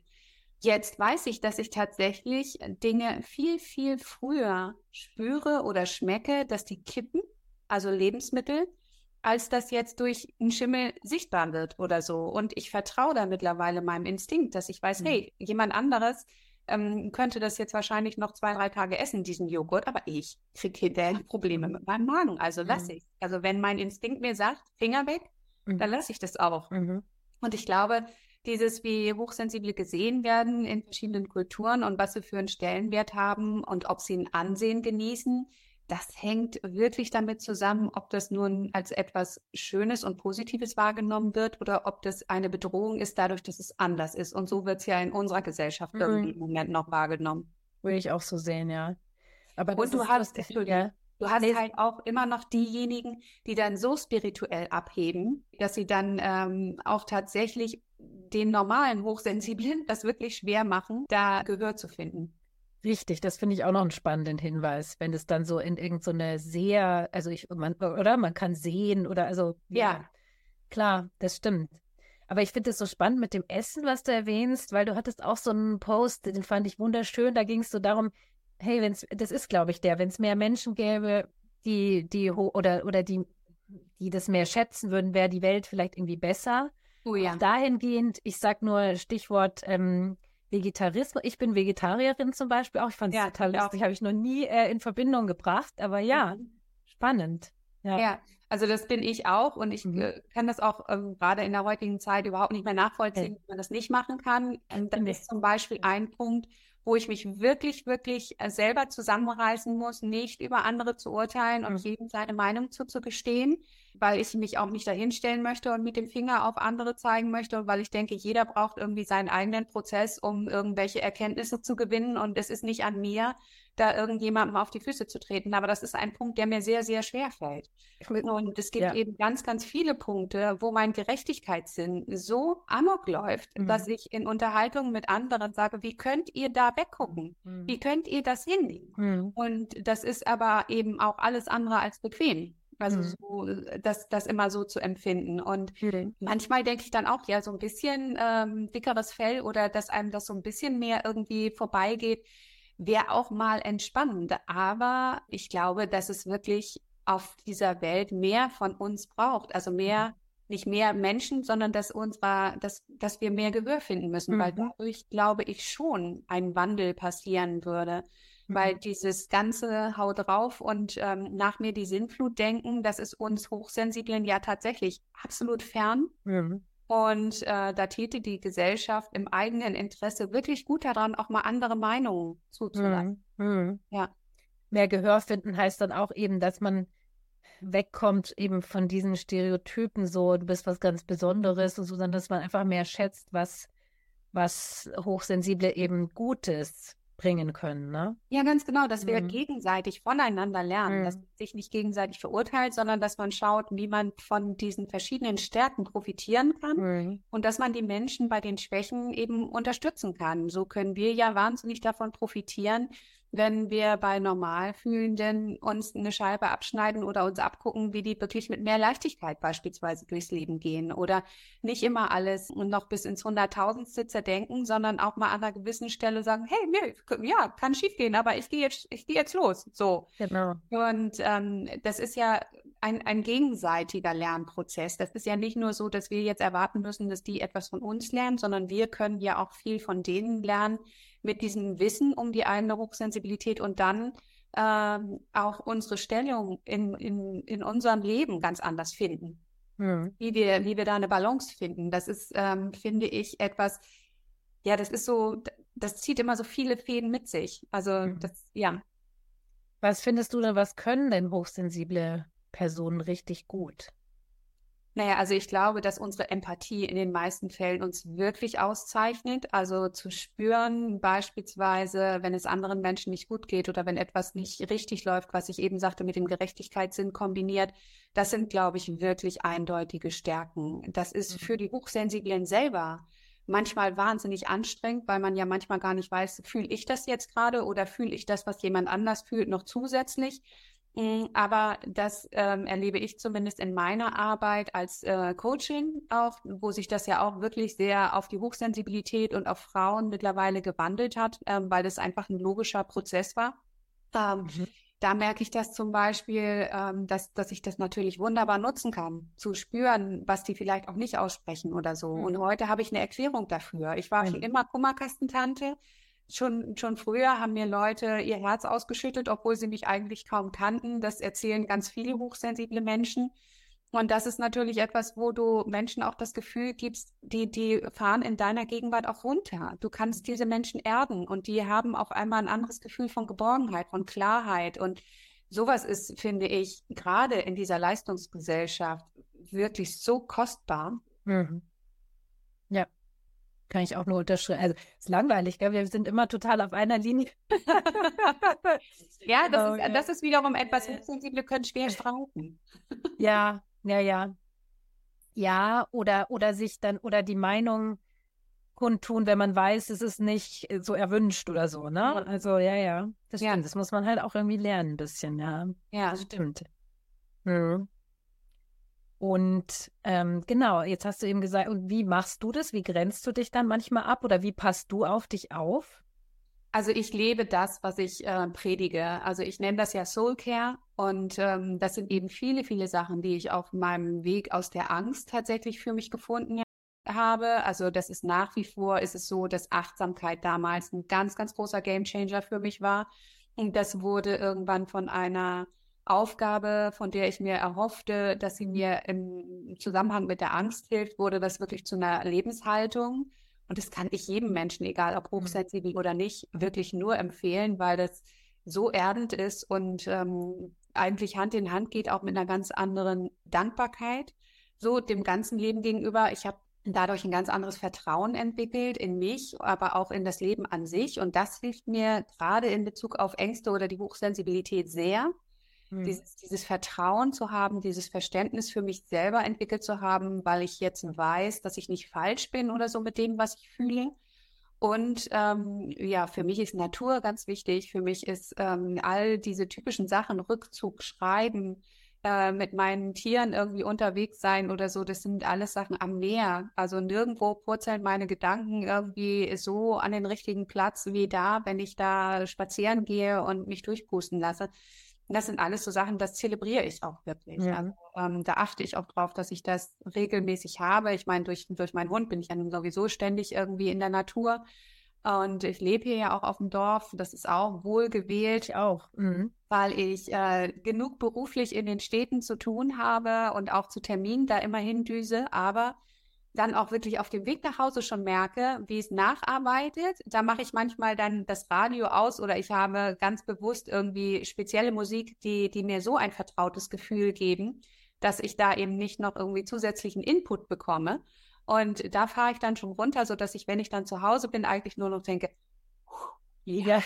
Jetzt weiß ich, dass ich tatsächlich Dinge viel, viel früher spüre oder schmecke, dass die kippen, also Lebensmittel, als das jetzt durch einen Schimmel sichtbar wird oder so. Und ich vertraue da mittlerweile meinem Instinkt, dass ich weiß, mhm. hey, jemand anderes ähm, könnte das jetzt wahrscheinlich noch zwei, drei Tage essen, diesen Joghurt, aber ich kriege hinterher Probleme mit meinem Magen, also lasse mhm. ich. Also wenn mein Instinkt mir sagt, Finger weg, mhm. dann lasse ich das auch. Mhm. Und ich glaube, dieses, wie hochsensible gesehen werden in verschiedenen Kulturen und was sie für einen Stellenwert haben und ob sie ein Ansehen genießen, das hängt wirklich damit zusammen, ob das nun als etwas Schönes und Positives wahrgenommen wird oder ob das eine Bedrohung ist, dadurch, dass es anders ist. Und so wird es ja in unserer Gesellschaft mhm. irgendwie im Moment noch wahrgenommen. Würde ich auch so sehen, ja. Aber und du hast, Entschuldigung, Du hast halt auch immer noch diejenigen, die dann so spirituell abheben, dass sie dann ähm, auch tatsächlich den normalen Hochsensiblen das wirklich schwer machen, da Gehör zu finden. Richtig, das finde ich auch noch einen spannenden Hinweis, wenn es dann so in irgendeine so sehr, also ich, man, oder man kann sehen oder also ja, ja klar, das stimmt. Aber ich finde es so spannend mit dem Essen, was du erwähnst, weil du hattest auch so einen Post, den fand ich wunderschön. Da ging es so darum, hey, wenn's, das ist, glaube ich, der, wenn es mehr Menschen gäbe, die, die oder oder die, die das mehr schätzen würden, wäre die Welt vielleicht irgendwie besser. Oh ja. Auch dahingehend, ich sag nur Stichwort ähm, Vegetarismus. Ich bin Vegetarierin zum Beispiel auch. Ich fand es ja, total lustig, habe ich noch nie äh, in Verbindung gebracht, aber ja, mhm. spannend. Ja. ja. also das bin ich auch und ich mhm. äh, kann das auch ähm, gerade in der heutigen Zeit überhaupt nicht mehr nachvollziehen, okay. wie man das nicht machen kann. Und dann ist zum Beispiel ein Punkt, wo ich mich wirklich, wirklich äh, selber zusammenreißen muss, nicht über andere zu urteilen und mhm. jedem seine Meinung zuzugestehen, weil ich mich auch nicht dahinstellen möchte und mit dem Finger auf andere zeigen möchte und weil ich denke, jeder braucht irgendwie seinen eigenen Prozess, um irgendwelche Erkenntnisse zu gewinnen und es ist nicht an mir, da irgendjemandem auf die Füße zu treten. Aber das ist ein Punkt, der mir sehr, sehr schwer fällt. Und es gibt ja. eben ganz, ganz viele Punkte, wo mein Gerechtigkeitssinn so amok läuft, mhm. dass ich in Unterhaltungen mit anderen sage, wie könnt ihr da weggucken? Mhm. Wie könnt ihr das hinnehmen? Mhm. Und das ist aber eben auch alles andere als bequem. Also mhm. so, das, das immer so zu empfinden. Und manchmal denke ich dann auch, ja, so ein bisschen ähm, dickeres Fell oder dass einem das so ein bisschen mehr irgendwie vorbeigeht, wäre auch mal entspannend. Aber ich glaube, dass es wirklich auf dieser Welt mehr von uns braucht. Also mehr, mhm. nicht mehr Menschen, sondern dass unserer, dass, dass wir mehr Gehör finden müssen, mhm. weil dadurch glaube ich schon ein Wandel passieren würde. Mhm. Weil dieses ganze Hau drauf und ähm, nach mir die Sinnflut denken, das ist uns Hochsensiblen ja tatsächlich absolut fern. Mhm. Und äh, da täte die Gesellschaft im eigenen Interesse wirklich gut daran, auch mal andere Meinungen zuzulassen. Mhm. Mhm. Ja. Mehr Gehör finden heißt dann auch eben, dass man wegkommt eben von diesen Stereotypen, so du bist was ganz Besonderes und so, sondern dass man einfach mehr schätzt, was, was Hochsensible eben Gutes bringen können, ne? Ja, ganz genau, dass wir mhm. gegenseitig voneinander lernen, mhm. dass man sich nicht gegenseitig verurteilt, sondern dass man schaut, wie man von diesen verschiedenen Stärken profitieren kann mhm. und dass man die Menschen bei den Schwächen eben unterstützen kann. So können wir ja wahnsinnig davon profitieren, wenn wir bei Normalfühlenden uns eine Scheibe abschneiden oder uns abgucken, wie die wirklich mit mehr Leichtigkeit beispielsweise durchs Leben gehen oder nicht immer alles und noch bis ins Hunderttausendstel zerdenken, sondern auch mal an einer gewissen Stelle sagen, hey, nee, ja, kann schiefgehen, aber ich gehe jetzt, ich gehe jetzt los. So. Genau. Und ähm, das ist ja ein, ein gegenseitiger Lernprozess. Das ist ja nicht nur so, dass wir jetzt erwarten müssen, dass die etwas von uns lernen, sondern wir können ja auch viel von denen lernen, mit diesem Wissen um die eigene Hochsensibilität und dann ähm, auch unsere Stellung in, in, in unserem Leben ganz anders finden. Mhm. Wie, wir, wie wir da eine Balance finden. Das ist, ähm, finde ich, etwas, ja, das ist so, das zieht immer so viele Fäden mit sich. Also, mhm. das, ja. Was findest du denn, was können denn hochsensible Personen richtig gut? Naja, also ich glaube, dass unsere Empathie in den meisten Fällen uns wirklich auszeichnet. Also zu spüren, beispielsweise, wenn es anderen Menschen nicht gut geht oder wenn etwas nicht richtig läuft, was ich eben sagte, mit dem Gerechtigkeitssinn kombiniert, das sind, glaube ich, wirklich eindeutige Stärken. Das ist mhm. für die Hochsensiblen selber manchmal wahnsinnig anstrengend, weil man ja manchmal gar nicht weiß, fühle ich das jetzt gerade oder fühle ich das, was jemand anders fühlt, noch zusätzlich. Mm, aber das ähm, erlebe ich zumindest in meiner Arbeit als äh, Coaching auch, wo sich das ja auch wirklich sehr auf die Hochsensibilität und auf Frauen mittlerweile gewandelt hat, ähm, weil das einfach ein logischer Prozess war. Ähm, mhm. Da merke ich das zum Beispiel, ähm, dass, dass ich das natürlich wunderbar nutzen kann, zu spüren, was die vielleicht auch nicht aussprechen oder so. Mhm. Und heute habe ich eine Erklärung dafür. Ich war mhm. schon immer Kummerkastentante Schon, schon früher haben mir Leute ihr Herz ausgeschüttet, obwohl sie mich eigentlich kaum kannten. Das erzählen ganz viele hochsensible Menschen. Und das ist natürlich etwas, wo du Menschen auch das Gefühl gibst, die, die fahren in deiner Gegenwart auch runter. Du kannst diese Menschen erden und die haben auf einmal ein anderes Gefühl von Geborgenheit, von Klarheit. Und sowas ist, finde ich, gerade in dieser Leistungsgesellschaft wirklich so kostbar. Mhm. Ja. Kann ich auch nur unterschreiben. Also ist langweilig, gell? Wir sind immer total auf einer Linie. [LAUGHS] ja, das, oh, ist, ja. das ist wiederum etwas, Hochsensible können schwer streiten. ja, ja, ja. Ja, oder, oder sich dann, oder die Meinung kundtun, wenn man weiß, es ist nicht so erwünscht oder so, ne? Also, ja, ja. Das stimmt. Ja. Das muss man halt auch irgendwie lernen, ein bisschen, ja. Ja. Das stimmt. Mhm. Und ähm, genau, jetzt hast du eben gesagt, und wie machst du das? Wie grenzt du dich dann manchmal ab oder wie passt du auf dich auf? Also ich lebe das, was ich äh, predige. Also ich nenne das ja Soul Care und ähm, das sind eben viele, viele Sachen, die ich auf meinem Weg aus der Angst tatsächlich für mich gefunden habe. Also das ist nach wie vor, ist es so, dass Achtsamkeit damals ein ganz, ganz großer Gamechanger für mich war. Und das wurde irgendwann von einer Aufgabe, von der ich mir erhoffte, dass sie mir im Zusammenhang mit der Angst hilft, wurde das wirklich zu einer Lebenshaltung. Und das kann ich jedem Menschen, egal ob mhm. hochsensibel oder nicht, wirklich nur empfehlen, weil das so erdend ist und ähm, eigentlich Hand in Hand geht, auch mit einer ganz anderen Dankbarkeit, so dem ganzen Leben gegenüber. Ich habe dadurch ein ganz anderes Vertrauen entwickelt in mich, aber auch in das Leben an sich. Und das hilft mir gerade in Bezug auf Ängste oder die Hochsensibilität sehr, hm. Dieses, dieses Vertrauen zu haben, dieses Verständnis für mich selber entwickelt zu haben, weil ich jetzt weiß, dass ich nicht falsch bin oder so mit dem, was ich fühle. Und ähm, ja, für mich ist Natur ganz wichtig. Für mich ist ähm, all diese typischen Sachen, Rückzug, Schreiben, äh, mit meinen Tieren irgendwie unterwegs sein oder so, das sind alles Sachen am Meer. Also nirgendwo purzeln meine Gedanken irgendwie so an den richtigen Platz wie da, wenn ich da spazieren gehe und mich durchpusten lasse. Das sind alles so Sachen, das zelebriere ich auch wirklich. Ja. Also, ähm, da achte ich auch drauf, dass ich das regelmäßig habe. Ich meine, durch, durch meinen Hund bin ich ja nun sowieso ständig irgendwie in der Natur. Und ich lebe hier ja auch auf dem Dorf. Das ist auch wohlgewählt. Ich auch. Mhm. Weil ich äh, genug beruflich in den Städten zu tun habe und auch zu Terminen da immer hindüse. Aber dann auch wirklich auf dem Weg nach Hause schon merke, wie es nacharbeitet. Da mache ich manchmal dann das Radio aus oder ich habe ganz bewusst irgendwie spezielle Musik, die, die mir so ein vertrautes Gefühl geben, dass ich da eben nicht noch irgendwie zusätzlichen Input bekomme. Und da fahre ich dann schon runter, sodass ich, wenn ich dann zu Hause bin, eigentlich nur noch denke, ja,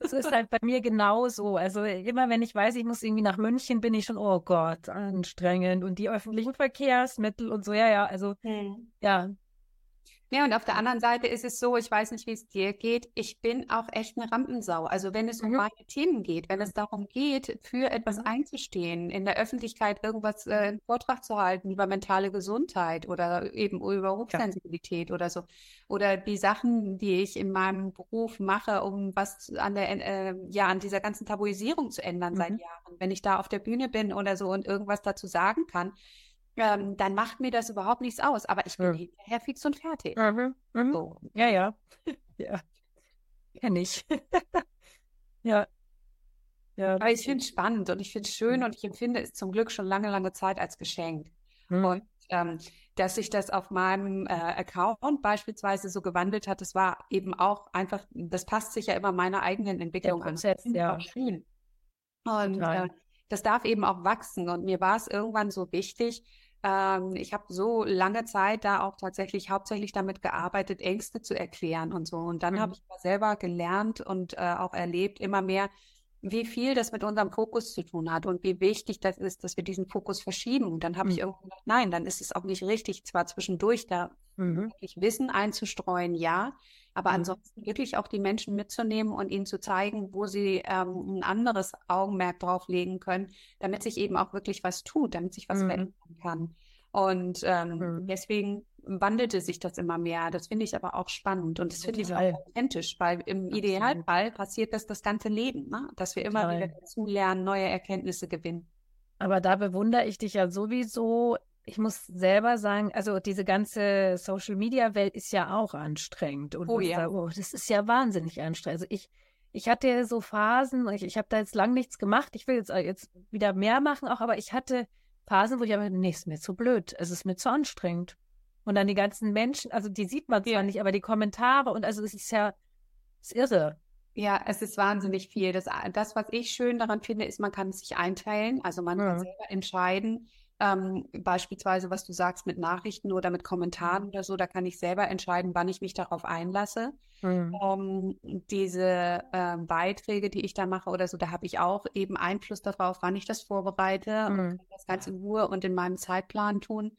das ist halt bei mir genauso. Also immer wenn ich weiß, ich muss irgendwie nach München, bin ich schon, oh Gott, anstrengend. Und die öffentlichen Verkehrsmittel und so, ja, ja, also hm. ja, ja, und auf der anderen Seite ist es so, ich weiß nicht, wie es dir geht, ich bin auch echt eine Rampensau. Also wenn es um mhm. meine Themen geht, wenn es darum geht, für etwas mhm. einzustehen, in der Öffentlichkeit irgendwas, äh, einen Vortrag zu halten über mentale Gesundheit oder eben über Hochsensibilität ja. oder so. Oder die Sachen, die ich in meinem Beruf mache, um was an der, äh, ja, an dieser ganzen Tabuisierung zu ändern mhm. seit Jahren. Wenn ich da auf der Bühne bin oder so und irgendwas dazu sagen kann, ähm, dann macht mir das überhaupt nichts aus. Aber ich bin ja. hinterher fix und fertig. Mhm. Mhm. So. Ja, ja. [LAUGHS] ja. Kenn ich. [LAUGHS] ja. ja. Aber ich finde es spannend und ich finde es schön mhm. und ich empfinde es zum Glück schon lange, lange Zeit als Geschenk. Mhm. Und ähm, dass sich das auf meinem äh, Account beispielsweise so gewandelt hat, das war eben auch einfach, das passt sich ja immer meiner eigenen Entwicklung Der Prozess, an. Ja. Schön. Und äh, das darf eben auch wachsen. Und mir war es irgendwann so wichtig, ähm, ich habe so lange Zeit da auch tatsächlich hauptsächlich damit gearbeitet, Ängste zu erklären und so. Und dann mhm. habe ich selber gelernt und äh, auch erlebt immer mehr, wie viel das mit unserem Fokus zu tun hat und wie wichtig das ist, dass wir diesen Fokus verschieben. Und dann habe mhm. ich irgendwann gedacht, nein, dann ist es auch nicht richtig, zwar zwischendurch da mhm. wirklich Wissen einzustreuen, ja, aber mhm. ansonsten wirklich auch die Menschen mitzunehmen und ihnen zu zeigen, wo sie ähm, ein anderes Augenmerk drauf legen können, damit sich eben auch wirklich was tut, damit sich was mhm. verändern kann. Und ähm, mhm. deswegen wandelte sich das immer mehr. Das finde ich aber auch spannend und das finde ich auch authentisch, weil im Absolut. Idealfall passiert das das ganze Leben, ne? dass wir immer Toll. wieder dazulernen, neue Erkenntnisse gewinnen. Aber da bewundere ich dich ja sowieso. Ich muss selber sagen, also diese ganze Social Media Welt ist ja auch anstrengend. Und oh ja. Da, oh, das ist ja wahnsinnig anstrengend. Also ich, ich hatte so Phasen, ich, ich habe da jetzt lang nichts gemacht. Ich will jetzt, jetzt wieder mehr machen auch, aber ich hatte Phasen, wo ich aber, nee, ist mir zu blöd. Es ist mir zu anstrengend. Und dann die ganzen Menschen, also die sieht man zwar ja. nicht, aber die Kommentare und also es ist ja, es ist irre. Ja, es ist wahnsinnig viel. Das, das, was ich schön daran finde, ist, man kann es sich einteilen. Also man ja. kann selber entscheiden, ähm, beispielsweise, was du sagst mit Nachrichten oder mit Kommentaren oder so, da kann ich selber entscheiden, wann ich mich darauf einlasse. Mhm. Um, diese äh, Beiträge, die ich da mache oder so, da habe ich auch eben Einfluss darauf, wann ich das vorbereite mhm. und kann das ganz in Ruhe und in meinem Zeitplan tun.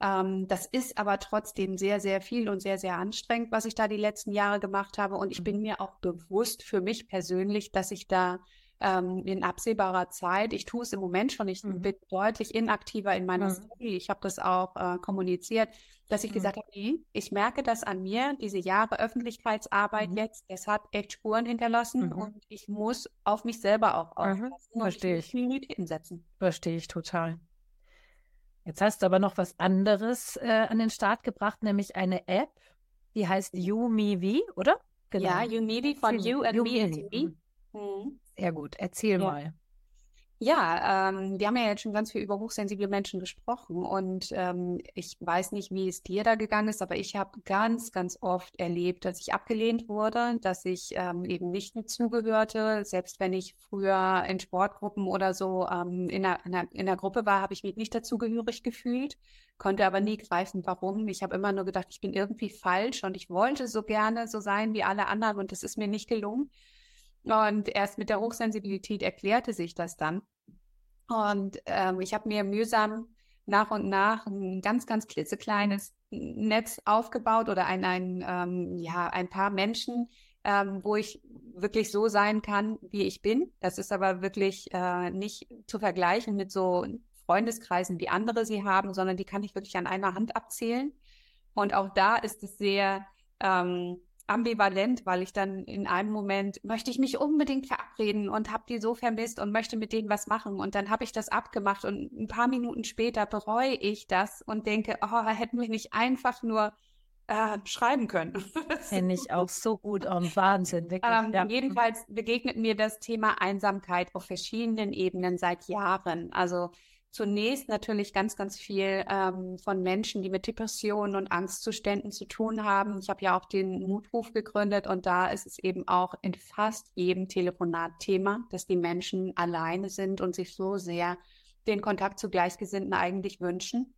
Ähm, das ist aber trotzdem sehr, sehr viel und sehr, sehr anstrengend, was ich da die letzten Jahre gemacht habe. Und ich mhm. bin mir auch bewusst für mich persönlich, dass ich da ähm, in absehbarer Zeit, ich tue es im Moment schon, ich mhm. bin deutlich inaktiver in meiner mhm. Story. Ich habe das auch äh, kommuniziert, dass ich mhm. gesagt habe, nee, ich merke das an mir, diese Jahre Öffentlichkeitsarbeit mhm. jetzt, das hat echt Spuren hinterlassen mhm. und ich muss auf mich selber auch aufpassen Verstehe ich. Prioritäten setzen. Verstehe ich total. Jetzt hast du aber noch was anderes äh, an den Start gebracht, nämlich eine App, die heißt YouMeV, oder? Genau. Ja, YouMeV von You and Me and Me. Mhm. Sehr gut, erzähl ja. mal. Ja, ähm, wir haben ja jetzt schon ganz viel über hochsensible Menschen gesprochen und ähm, ich weiß nicht, wie es dir da gegangen ist, aber ich habe ganz, ganz oft erlebt, dass ich abgelehnt wurde, dass ich ähm, eben nicht zugehörte. Selbst wenn ich früher in Sportgruppen oder so ähm, in, einer, in, einer, in einer Gruppe war, habe ich mich nicht dazugehörig gefühlt, konnte aber nie greifen, warum. Ich habe immer nur gedacht, ich bin irgendwie falsch und ich wollte so gerne so sein wie alle anderen und das ist mir nicht gelungen. Und erst mit der Hochsensibilität erklärte sich das dann. Und ähm, ich habe mir mühsam nach und nach ein ganz, ganz klitzekleines Netz aufgebaut oder ein, ein, ähm, ja, ein paar Menschen, ähm, wo ich wirklich so sein kann, wie ich bin. Das ist aber wirklich äh, nicht zu vergleichen mit so Freundeskreisen, wie andere sie haben, sondern die kann ich wirklich an einer Hand abzählen. Und auch da ist es sehr ähm, ambivalent, weil ich dann in einem Moment möchte ich mich unbedingt verabreden und habe die so vermisst und möchte mit denen was machen und dann habe ich das abgemacht und ein paar Minuten später bereue ich das und denke, oh, hätten wir nicht einfach nur äh, schreiben können. [LAUGHS] Kenne ich auch so gut, oh, Wahnsinn. Wirklich, ähm, ja. Jedenfalls begegnet mir das Thema Einsamkeit auf verschiedenen Ebenen seit Jahren. Also zunächst natürlich ganz, ganz viel ähm, von Menschen, die mit Depressionen und Angstzuständen zu tun haben. Ich habe ja auch den Mutruf gegründet und da ist es eben auch in fast jedem Telefonat Thema, dass die Menschen alleine sind und sich so sehr den Kontakt zu Gleichgesinnten eigentlich wünschen.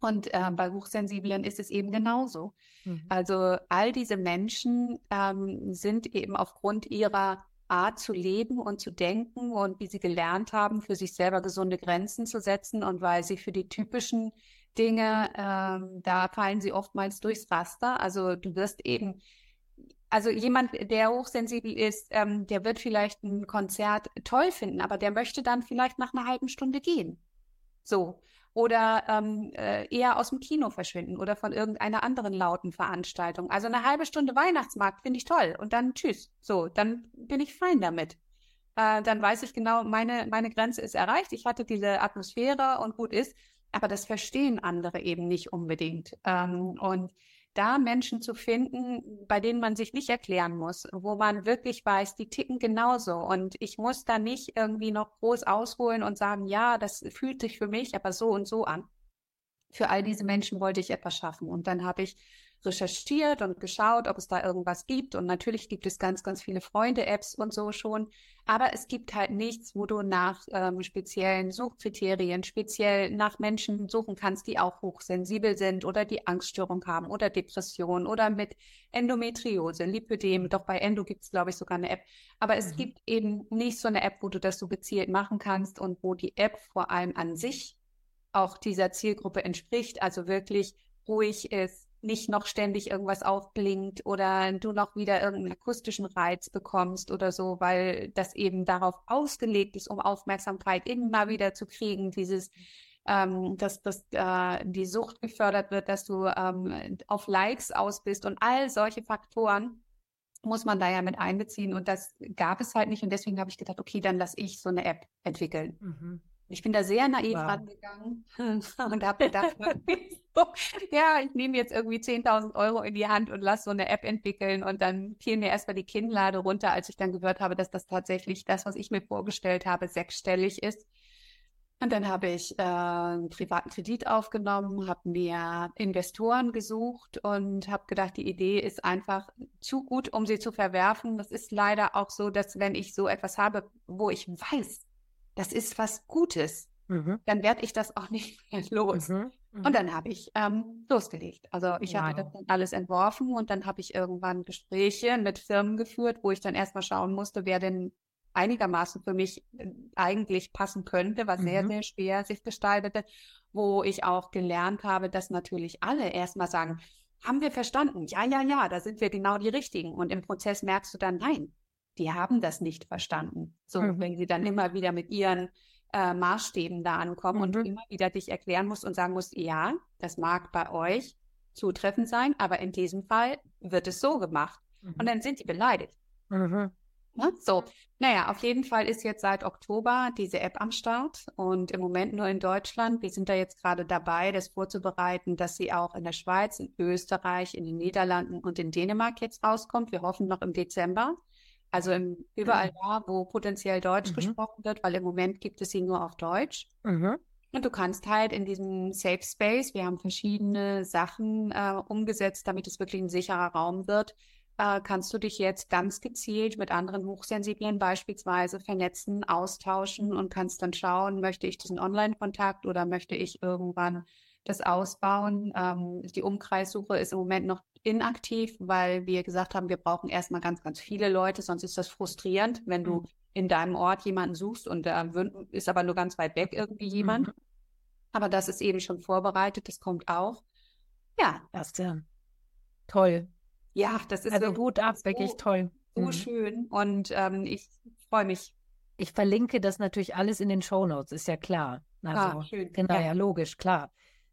Und äh, bei Hochsensiblen ist es eben genauso. Mhm. Also all diese Menschen ähm, sind eben aufgrund ihrer Art zu leben und zu denken und wie sie gelernt haben, für sich selber gesunde Grenzen zu setzen und weil sie für die typischen Dinge, ähm, da fallen sie oftmals durchs Raster. Also du wirst eben, also jemand, der hochsensibel ist, ähm, der wird vielleicht ein Konzert toll finden, aber der möchte dann vielleicht nach einer halben Stunde gehen. So oder ähm, äh, eher aus dem Kino verschwinden oder von irgendeiner anderen lauten Veranstaltung. Also eine halbe Stunde Weihnachtsmarkt finde ich toll und dann tschüss. So, dann bin ich fein damit. Äh, dann weiß ich genau, meine, meine Grenze ist erreicht. Ich hatte diese Atmosphäre und gut ist. Aber das verstehen andere eben nicht unbedingt. Ähm, und da Menschen zu finden, bei denen man sich nicht erklären muss, wo man wirklich weiß, die ticken genauso. Und ich muss da nicht irgendwie noch groß ausholen und sagen, ja, das fühlt sich für mich aber so und so an. Für all diese Menschen wollte ich etwas schaffen. Und dann habe ich recherchiert und geschaut, ob es da irgendwas gibt. Und natürlich gibt es ganz, ganz viele Freunde-Apps und so schon. Aber es gibt halt nichts, wo du nach ähm, speziellen Suchkriterien, speziell nach Menschen suchen kannst, die auch hochsensibel sind oder die Angststörung haben oder Depression oder mit Endometriose, Lipödem. Doch bei Endo gibt es, glaube ich, sogar eine App. Aber es mhm. gibt eben nicht so eine App, wo du das so gezielt machen kannst und wo die App vor allem an sich auch dieser Zielgruppe entspricht. Also wirklich ruhig ist, nicht noch ständig irgendwas aufblinkt oder du noch wieder irgendeinen akustischen Reiz bekommst oder so, weil das eben darauf ausgelegt ist, um Aufmerksamkeit immer wieder zu kriegen, dieses ähm, dass, dass äh, die Sucht gefördert wird, dass du ähm, auf Likes aus bist und all solche Faktoren muss man da ja mit einbeziehen und das gab es halt nicht und deswegen habe ich gedacht, okay, dann lass ich so eine App entwickeln. Mhm. Ich bin da sehr naiv wow. rangegangen [LAUGHS] und habe gedacht, [LAUGHS] ja, ich nehme jetzt irgendwie 10.000 Euro in die Hand und lasse so eine App entwickeln und dann fiel mir erstmal die Kinnlade runter, als ich dann gehört habe, dass das tatsächlich das, was ich mir vorgestellt habe, sechsstellig ist. Und dann habe ich äh, einen privaten Kredit aufgenommen, habe mir Investoren gesucht und habe gedacht, die Idee ist einfach zu gut, um sie zu verwerfen. Das ist leider auch so, dass wenn ich so etwas habe, wo ich weiß, das ist was Gutes, mhm. dann werde ich das auch nicht [LAUGHS] mehr los. Mhm. Mhm. Und dann habe ich ähm, losgelegt. Also ich wow. habe das dann alles entworfen und dann habe ich irgendwann Gespräche mit Firmen geführt, wo ich dann erstmal schauen musste, wer denn einigermaßen für mich äh, eigentlich passen könnte, was sehr, mhm. sehr schwer sich gestaltete, wo ich auch gelernt habe, dass natürlich alle erstmal sagen, haben wir verstanden? Ja, ja, ja, da sind wir genau die Richtigen. Und im Prozess merkst du dann, nein, die haben das nicht verstanden. So, mhm. wenn sie dann immer wieder mit ihren äh, Maßstäben da ankommen mhm. und immer wieder dich erklären musst und sagen musst, ja, das mag bei euch zutreffend sein, aber in diesem Fall wird es so gemacht. Mhm. Und dann sind die beleidigt. Mhm. Ja, so, naja, auf jeden Fall ist jetzt seit Oktober diese App am Start und im Moment nur in Deutschland. Wir sind da jetzt gerade dabei, das vorzubereiten, dass sie auch in der Schweiz, in Österreich, in den Niederlanden und in Dänemark jetzt rauskommt. Wir hoffen noch im Dezember. Also im, überall mhm. da, wo potenziell Deutsch mhm. gesprochen wird, weil im Moment gibt es sie nur auf Deutsch. Mhm. Und du kannst halt in diesem Safe Space, wir haben verschiedene Sachen äh, umgesetzt, damit es wirklich ein sicherer Raum wird, äh, kannst du dich jetzt ganz gezielt mit anderen Hochsensiblen beispielsweise vernetzen, austauschen und kannst dann schauen, möchte ich diesen Online-Kontakt oder möchte ich irgendwann das ausbauen. Ähm, die Umkreissuche ist im Moment noch inaktiv, weil wir gesagt haben, wir brauchen erstmal ganz, ganz viele Leute, sonst ist das frustrierend, wenn du mhm. in deinem Ort jemanden suchst und da ist aber nur ganz weit weg irgendwie jemand. Mhm. Aber das ist eben schon vorbereitet, das kommt auch. Ja. Das ist ja toll. Ja, das ist also gut ab, so, wirklich toll. So mhm. schön und ähm, ich freue mich. Ich verlinke das natürlich alles in den Show Notes, ist ja klar. Also, ah, schön. Genau, ja. ja, logisch, klar.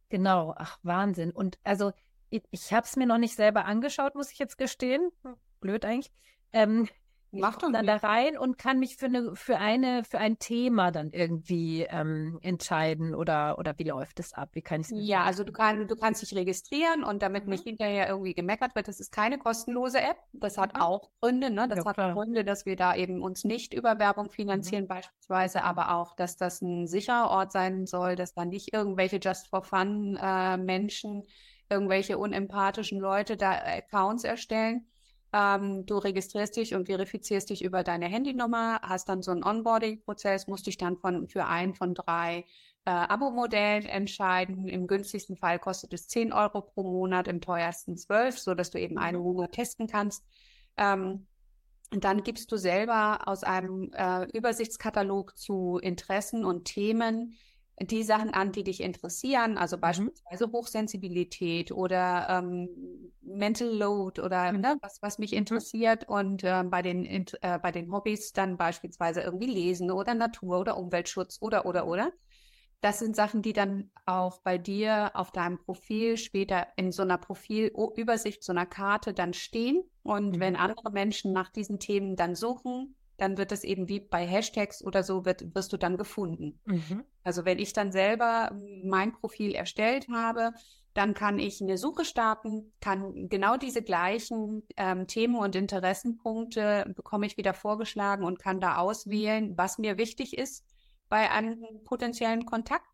Genau, ach Wahnsinn. Und also ich, ich habe es mir noch nicht selber angeschaut, muss ich jetzt gestehen. Hm, blöd eigentlich. Ähm, Mach doch dann da rein und kann mich für eine für eine für ein Thema dann irgendwie ähm, entscheiden oder oder wie läuft es ab? Wie kann ich Ja, also du kannst du kannst dich registrieren und damit mhm. nicht hinterher irgendwie gemeckert wird, das ist keine kostenlose App. Das hat mhm. auch Gründe, ne? Das ja, hat klar. Gründe, dass wir da eben uns nicht über Werbung finanzieren mhm. beispielsweise, aber auch, dass das ein sicherer Ort sein soll, dass da nicht irgendwelche Just for Fun äh, Menschen irgendwelche unempathischen Leute da Accounts erstellen. Ähm, du registrierst dich und verifizierst dich über deine Handynummer, hast dann so einen Onboarding-Prozess, musst dich dann von, für ein von drei äh, Abo-Modellen entscheiden. Im günstigsten Fall kostet es 10 Euro pro Monat, im teuersten 12, so dass du eben einen Monat testen kannst. Ähm, und dann gibst du selber aus einem äh, Übersichtskatalog zu Interessen und Themen die Sachen an, die dich interessieren, also mhm. beispielsweise Hochsensibilität oder ähm, Mental Load oder mhm. ne, was, was mich mhm. interessiert und äh, bei, den, äh, bei den Hobbys dann beispielsweise irgendwie Lesen oder Natur oder Umweltschutz oder oder oder. Das sind Sachen, die dann auch bei dir auf deinem Profil später in so einer Profilübersicht, so einer Karte dann stehen. Und mhm. wenn andere Menschen nach diesen Themen dann suchen, dann wird es eben wie bei Hashtags oder so, wird, wirst du dann gefunden. Mhm. Also wenn ich dann selber mein Profil erstellt habe, dann kann ich eine Suche starten, kann genau diese gleichen ähm, Themen und Interessenpunkte bekomme ich wieder vorgeschlagen und kann da auswählen, was mir wichtig ist bei einem potenziellen Kontakt.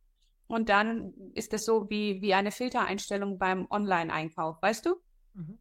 Und dann ist es so wie, wie eine Filtereinstellung beim Online-Einkauf, weißt du? Mhm.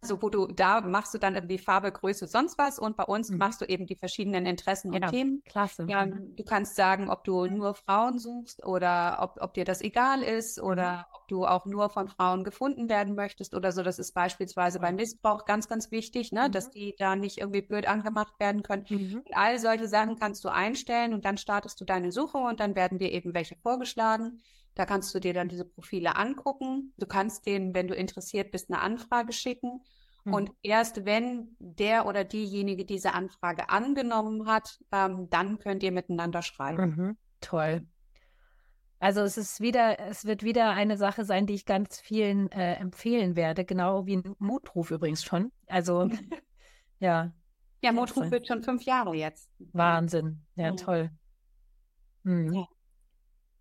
Also wo du da machst du dann irgendwie Farbe, Größe, sonst was und bei uns mhm. machst du eben die verschiedenen Interessen und ja, Themen. Klasse. Ja, mhm. du kannst sagen, ob du nur Frauen suchst oder ob, ob dir das egal ist oder mhm. ob du auch nur von Frauen gefunden werden möchtest oder so. Das ist beispielsweise beim Missbrauch ganz, ganz wichtig, ne, mhm. dass die da nicht irgendwie blöd angemacht werden können. Mhm. all solche Sachen kannst du einstellen und dann startest du deine Suche und dann werden dir eben welche vorgeschlagen. Da kannst du dir dann diese Profile angucken. Du kannst denen, wenn du interessiert bist, eine Anfrage schicken. Mhm. Und erst wenn der oder diejenige diese Anfrage angenommen hat, ähm, dann könnt ihr miteinander schreiben. Mhm. Toll. Also es ist wieder, es wird wieder eine Sache sein, die ich ganz vielen äh, empfehlen werde, genau wie ein Mutruf übrigens schon. Also [LAUGHS] ja. Ja, Mutruf wird schon fünf Jahre jetzt. Wahnsinn. Ja, ja. toll. Hm. Ja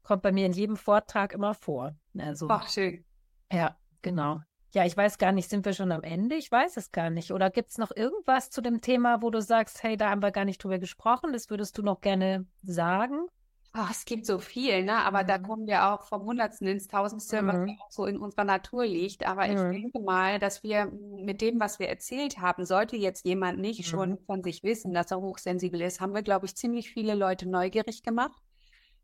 kommt bei mir in jedem Vortrag immer vor. Also, Ach, schön. Ja, genau. Ja, ich weiß gar nicht, sind wir schon am Ende? Ich weiß es gar nicht. Oder gibt es noch irgendwas zu dem Thema, wo du sagst, hey, da haben wir gar nicht drüber gesprochen, das würdest du noch gerne sagen? Oh, es gibt so viel, ne? Aber mhm. da kommen wir auch vom Hundertsten ins Tausendste, mhm. was ja auch so in unserer Natur liegt. Aber mhm. ich denke mal, dass wir mit dem, was wir erzählt haben, sollte jetzt jemand nicht schon mhm. von sich wissen, dass er hochsensibel ist, haben wir, glaube ich, ziemlich viele Leute neugierig gemacht.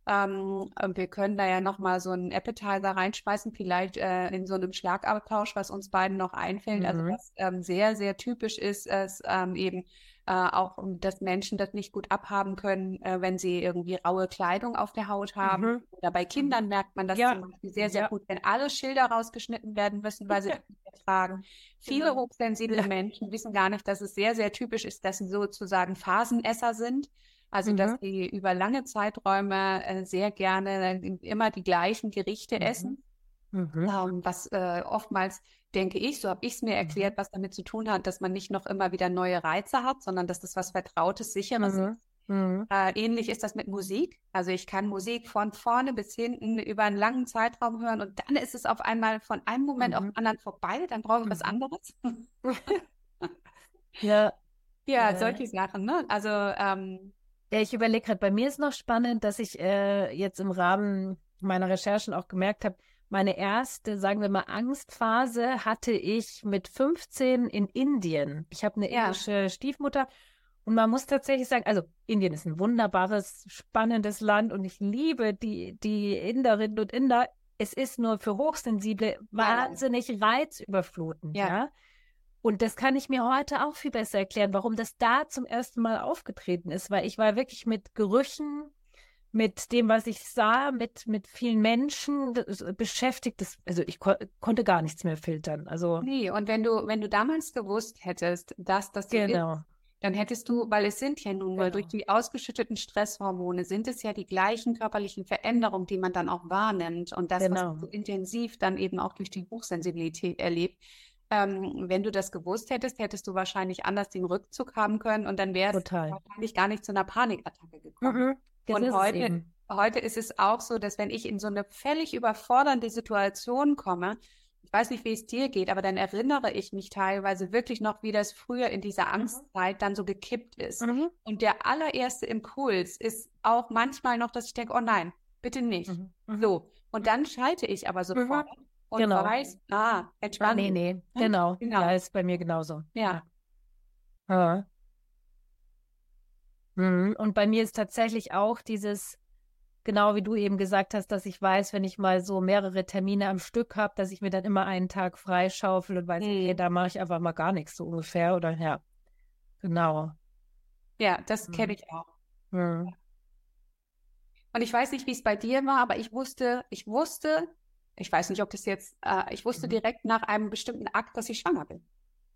Ähm, wir können da ja nochmal so einen Appetizer reinschmeißen, vielleicht äh, in so einem Schlagabtausch, was uns beiden noch einfällt. Also mhm. Also was ähm, sehr, sehr typisch ist, ist ähm, eben äh, auch, dass Menschen das nicht gut abhaben können, äh, wenn sie irgendwie raue Kleidung auf der Haut haben. Mhm. Oder bei Kindern merkt man das ja. zum Beispiel sehr, sehr ja. gut, wenn alle Schilder rausgeschnitten werden müssen, weil sie das nicht tragen. Viele genau. hochsensible. Menschen wissen gar nicht, dass es sehr, sehr typisch ist, dass sie sozusagen Phasenesser sind. Also, mhm. dass sie über lange Zeiträume äh, sehr gerne immer die gleichen Gerichte mhm. essen. Mhm. Ähm, was äh, oftmals, denke ich, so habe ich es mir mhm. erklärt, was damit zu tun hat, dass man nicht noch immer wieder neue Reize hat, sondern dass das was Vertrautes, Sicheres mhm. ist. Mhm. Äh, ähnlich ist das mit Musik. Also ich kann Musik von vorne bis hinten über einen langen Zeitraum hören und dann ist es auf einmal von einem Moment auf den anderen vorbei, dann brauche ich was anderes. [LAUGHS] [LAUGHS] ja. Ja, solche Sachen, ne? Also ähm, ja, ich überlege gerade, bei mir ist noch spannend, dass ich äh, jetzt im Rahmen meiner Recherchen auch gemerkt habe, meine erste, sagen wir mal, Angstphase hatte ich mit 15 in Indien. Ich habe eine ja. indische Stiefmutter und man muss tatsächlich sagen, also Indien ist ein wunderbares, spannendes Land und ich liebe die, die Inderinnen und Inder. Es ist nur für Hochsensible wahnsinnig reizüberflutend, ja. ja? Und das kann ich mir heute auch viel besser erklären, warum das da zum ersten Mal aufgetreten ist, weil ich war wirklich mit Gerüchen, mit dem, was ich sah, mit, mit vielen Menschen beschäftigt. Das, also ich ko konnte gar nichts mehr filtern. Also nee, und wenn du, wenn du damals gewusst hättest, dass das so genau. ist, dann hättest du, weil es sind ja nun mal genau. durch die ausgeschütteten Stresshormone, sind es ja die gleichen körperlichen Veränderungen, die man dann auch wahrnimmt. Und das, genau. was man so intensiv dann eben auch durch die Hochsensibilität erlebt, ähm, wenn du das gewusst hättest, hättest du wahrscheinlich anders den Rückzug haben können und dann wäre es wahrscheinlich gar nicht zu einer Panikattacke gekommen. Mhm, und heute, heute ist es auch so, dass wenn ich in so eine völlig überfordernde Situation komme, ich weiß nicht, wie es dir geht, aber dann erinnere ich mich teilweise wirklich noch, wie das früher in dieser mhm. Angstzeit mhm. dann so gekippt ist. Mhm. Und der allererste Impuls ist auch manchmal noch, dass ich denke, oh nein, bitte nicht. Mhm. mhm. So. Und dann schalte ich aber sofort und genau. weiß, ah, Entspannung. Nee, nee, genau. genau. Ja, ist bei mir genauso. Ja. ja. Mhm. Und bei mir ist tatsächlich auch dieses, genau wie du eben gesagt hast, dass ich weiß, wenn ich mal so mehrere Termine am Stück habe, dass ich mir dann immer einen Tag freischaufel und weiß, mhm. okay, da mache ich einfach mal gar nichts so ungefähr. Oder ja, genau. Ja, das mhm. kenne ich auch. Mhm. Und ich weiß nicht, wie es bei dir war, aber ich wusste, ich wusste, ich weiß nicht, ob das jetzt, äh, ich wusste mhm. direkt nach einem bestimmten Akt, dass ich schwanger bin.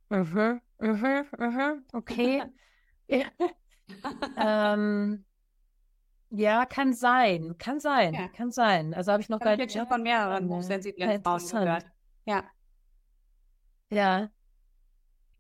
Mhm, mhm, mhm, okay. [LAUGHS] ähm, ja, kann sein, kann sein, ja. kann sein. Also habe ich noch gar nicht. Ich von mehreren hochsensiblen Frauen gehört. Ja. Ja.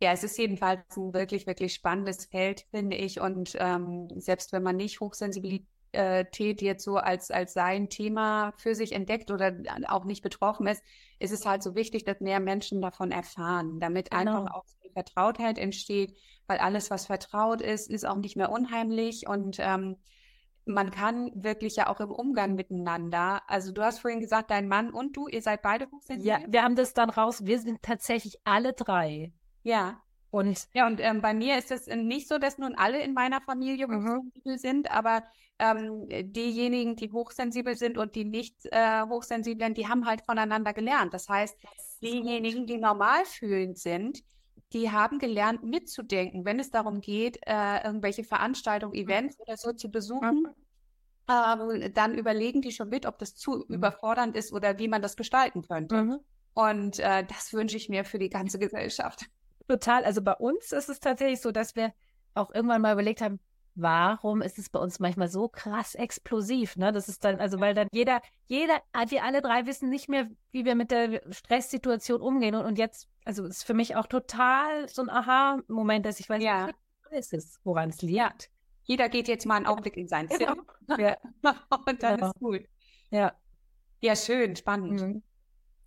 Ja, es ist jedenfalls ein wirklich, wirklich spannendes Feld, finde ich. Und ähm, selbst wenn man nicht hochsensibel äh, Tät jetzt so als, als sein Thema für sich entdeckt oder auch nicht betroffen ist, ist es halt so wichtig, dass mehr Menschen davon erfahren, damit genau. einfach auch Vertrautheit entsteht, weil alles, was vertraut ist, ist auch nicht mehr unheimlich und ähm, man kann wirklich ja auch im Umgang miteinander, also du hast vorhin gesagt, dein Mann und du, ihr seid beide hochsensibel? Ja, wir haben das dann raus, wir sind tatsächlich alle drei. Ja. Und ja, und ähm, bei mir ist es nicht so, dass nun alle in meiner Familie mhm. hochsensibel sind, aber ähm, diejenigen, die hochsensibel sind und die nicht äh, hochsensiblen, die haben halt voneinander gelernt. Das heißt, diejenigen, die normal fühlend sind, die haben gelernt mitzudenken, wenn es darum geht, äh, irgendwelche Veranstaltungen, mhm. Events oder so zu besuchen. Mhm. Äh, dann überlegen die schon mit, ob das zu mhm. überfordernd ist oder wie man das gestalten könnte. Mhm. Und äh, das wünsche ich mir für die ganze Gesellschaft. Total. Also bei uns ist es tatsächlich so, dass wir auch irgendwann mal überlegt haben, warum ist es bei uns manchmal so krass explosiv? Ne? Das ist dann, also weil dann jeder, jeder, wir alle drei wissen nicht mehr, wie wir mit der Stresssituation umgehen. Und, und jetzt, also ist für mich auch total so ein Aha-Moment, dass ich weiß, ja. ist es, woran es liegt. Ja. Jeder geht jetzt mal einen Augenblick in sein Zimmer. [LAUGHS] Ja. [LAUGHS] und dann genau. ist gut. Ja. Ja, schön, spannend. Mhm.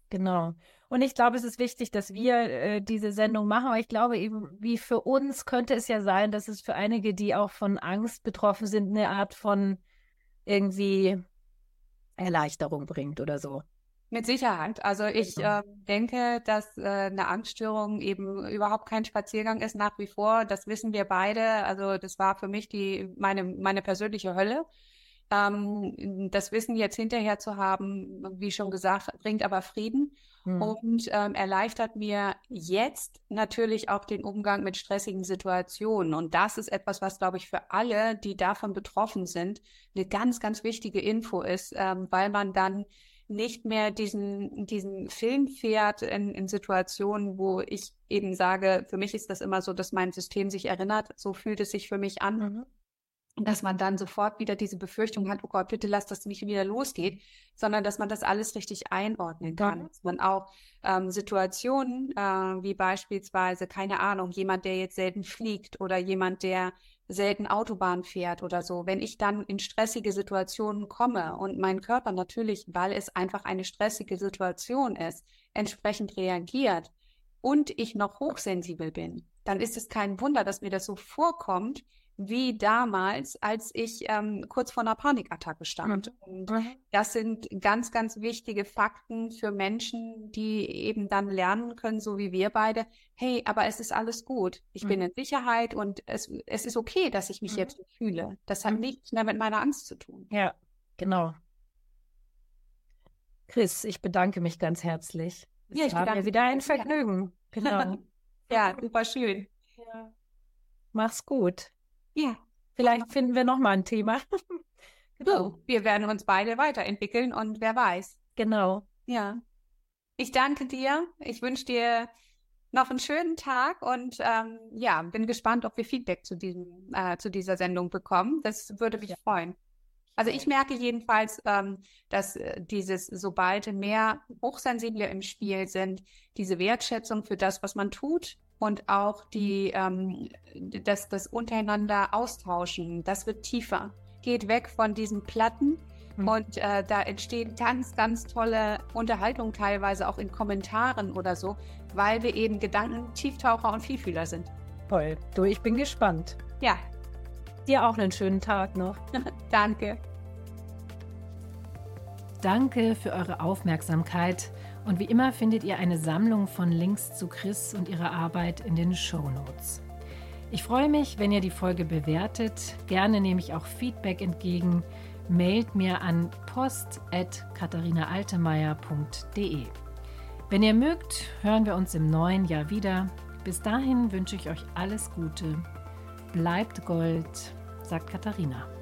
Genau. Und ich glaube, es ist wichtig, dass wir äh, diese Sendung machen. Aber ich glaube eben, wie für uns könnte es ja sein, dass es für einige, die auch von Angst betroffen sind, eine Art von irgendwie Erleichterung bringt oder so. Mit Sicherheit. Also ich äh, denke, dass äh, eine Angststörung eben überhaupt kein Spaziergang ist nach wie vor. Das wissen wir beide. Also das war für mich die meine meine persönliche Hölle. Ähm, das Wissen jetzt hinterher zu haben, wie schon gesagt, bringt aber Frieden hm. und ähm, erleichtert mir jetzt natürlich auch den Umgang mit stressigen Situationen. Und das ist etwas, was, glaube ich, für alle, die davon betroffen sind, eine ganz, ganz wichtige Info ist, ähm, weil man dann nicht mehr diesen, diesen Film fährt in, in Situationen, wo ich eben sage, für mich ist das immer so, dass mein System sich erinnert, so fühlt es sich für mich an. Mhm dass man dann sofort wieder diese Befürchtung hat, oh Gott, bitte lass das nicht wieder losgeht, sondern dass man das alles richtig einordnen kann. Ja. Dass man auch ähm, Situationen, äh, wie beispielsweise, keine Ahnung, jemand, der jetzt selten fliegt oder jemand, der selten Autobahn fährt oder so, wenn ich dann in stressige Situationen komme und mein Körper natürlich, weil es einfach eine stressige Situation ist, entsprechend reagiert und ich noch hochsensibel bin, dann ist es kein Wunder, dass mir das so vorkommt, wie damals, als ich ähm, kurz vor einer Panikattacke stand. Und das sind ganz, ganz wichtige Fakten für Menschen, die eben dann lernen können, so wie wir beide, hey, aber es ist alles gut. Ich mhm. bin in Sicherheit und es, es ist okay, dass ich mich mhm. jetzt fühle. Das hat mhm. nichts mehr mit meiner Angst zu tun. Ja, genau. Chris, ich bedanke mich ganz herzlich. Es ja, ich war mir wieder ein Vergnügen. Genau. [LAUGHS] ja, super schön. Ja. Mach's gut. Ja. Vielleicht finden wir noch mal ein Thema. [LAUGHS] genau. So, wir werden uns beide weiterentwickeln und wer weiß. Genau. Ja. Ich danke dir. Ich wünsche dir noch einen schönen Tag und ähm, ja, bin gespannt, ob wir Feedback zu, diesem, äh, zu dieser Sendung bekommen. Das würde mich ja. freuen. Also ich merke jedenfalls, ähm, dass äh, dieses, sobald mehr Hochsensible im Spiel sind, diese Wertschätzung für das, was man tut, und auch die, ähm, das, das untereinander austauschen, das wird tiefer, geht weg von diesen Platten mhm. und äh, da entstehen ganz, ganz tolle Unterhaltungen teilweise auch in Kommentaren oder so, weil wir eben Gedanken, Tieftaucher und Vielfühler sind. Toll. Du, ich bin gespannt. Ja. Dir auch einen schönen Tag noch. [LAUGHS] Danke. Danke für eure Aufmerksamkeit. Und wie immer findet ihr eine Sammlung von Links zu Chris und ihrer Arbeit in den Show Notes. Ich freue mich, wenn ihr die Folge bewertet. Gerne nehme ich auch Feedback entgegen. Mailt mir an post.katharinaaltemeyer.de. Wenn ihr mögt, hören wir uns im neuen Jahr wieder. Bis dahin wünsche ich euch alles Gute. Bleibt Gold, sagt Katharina.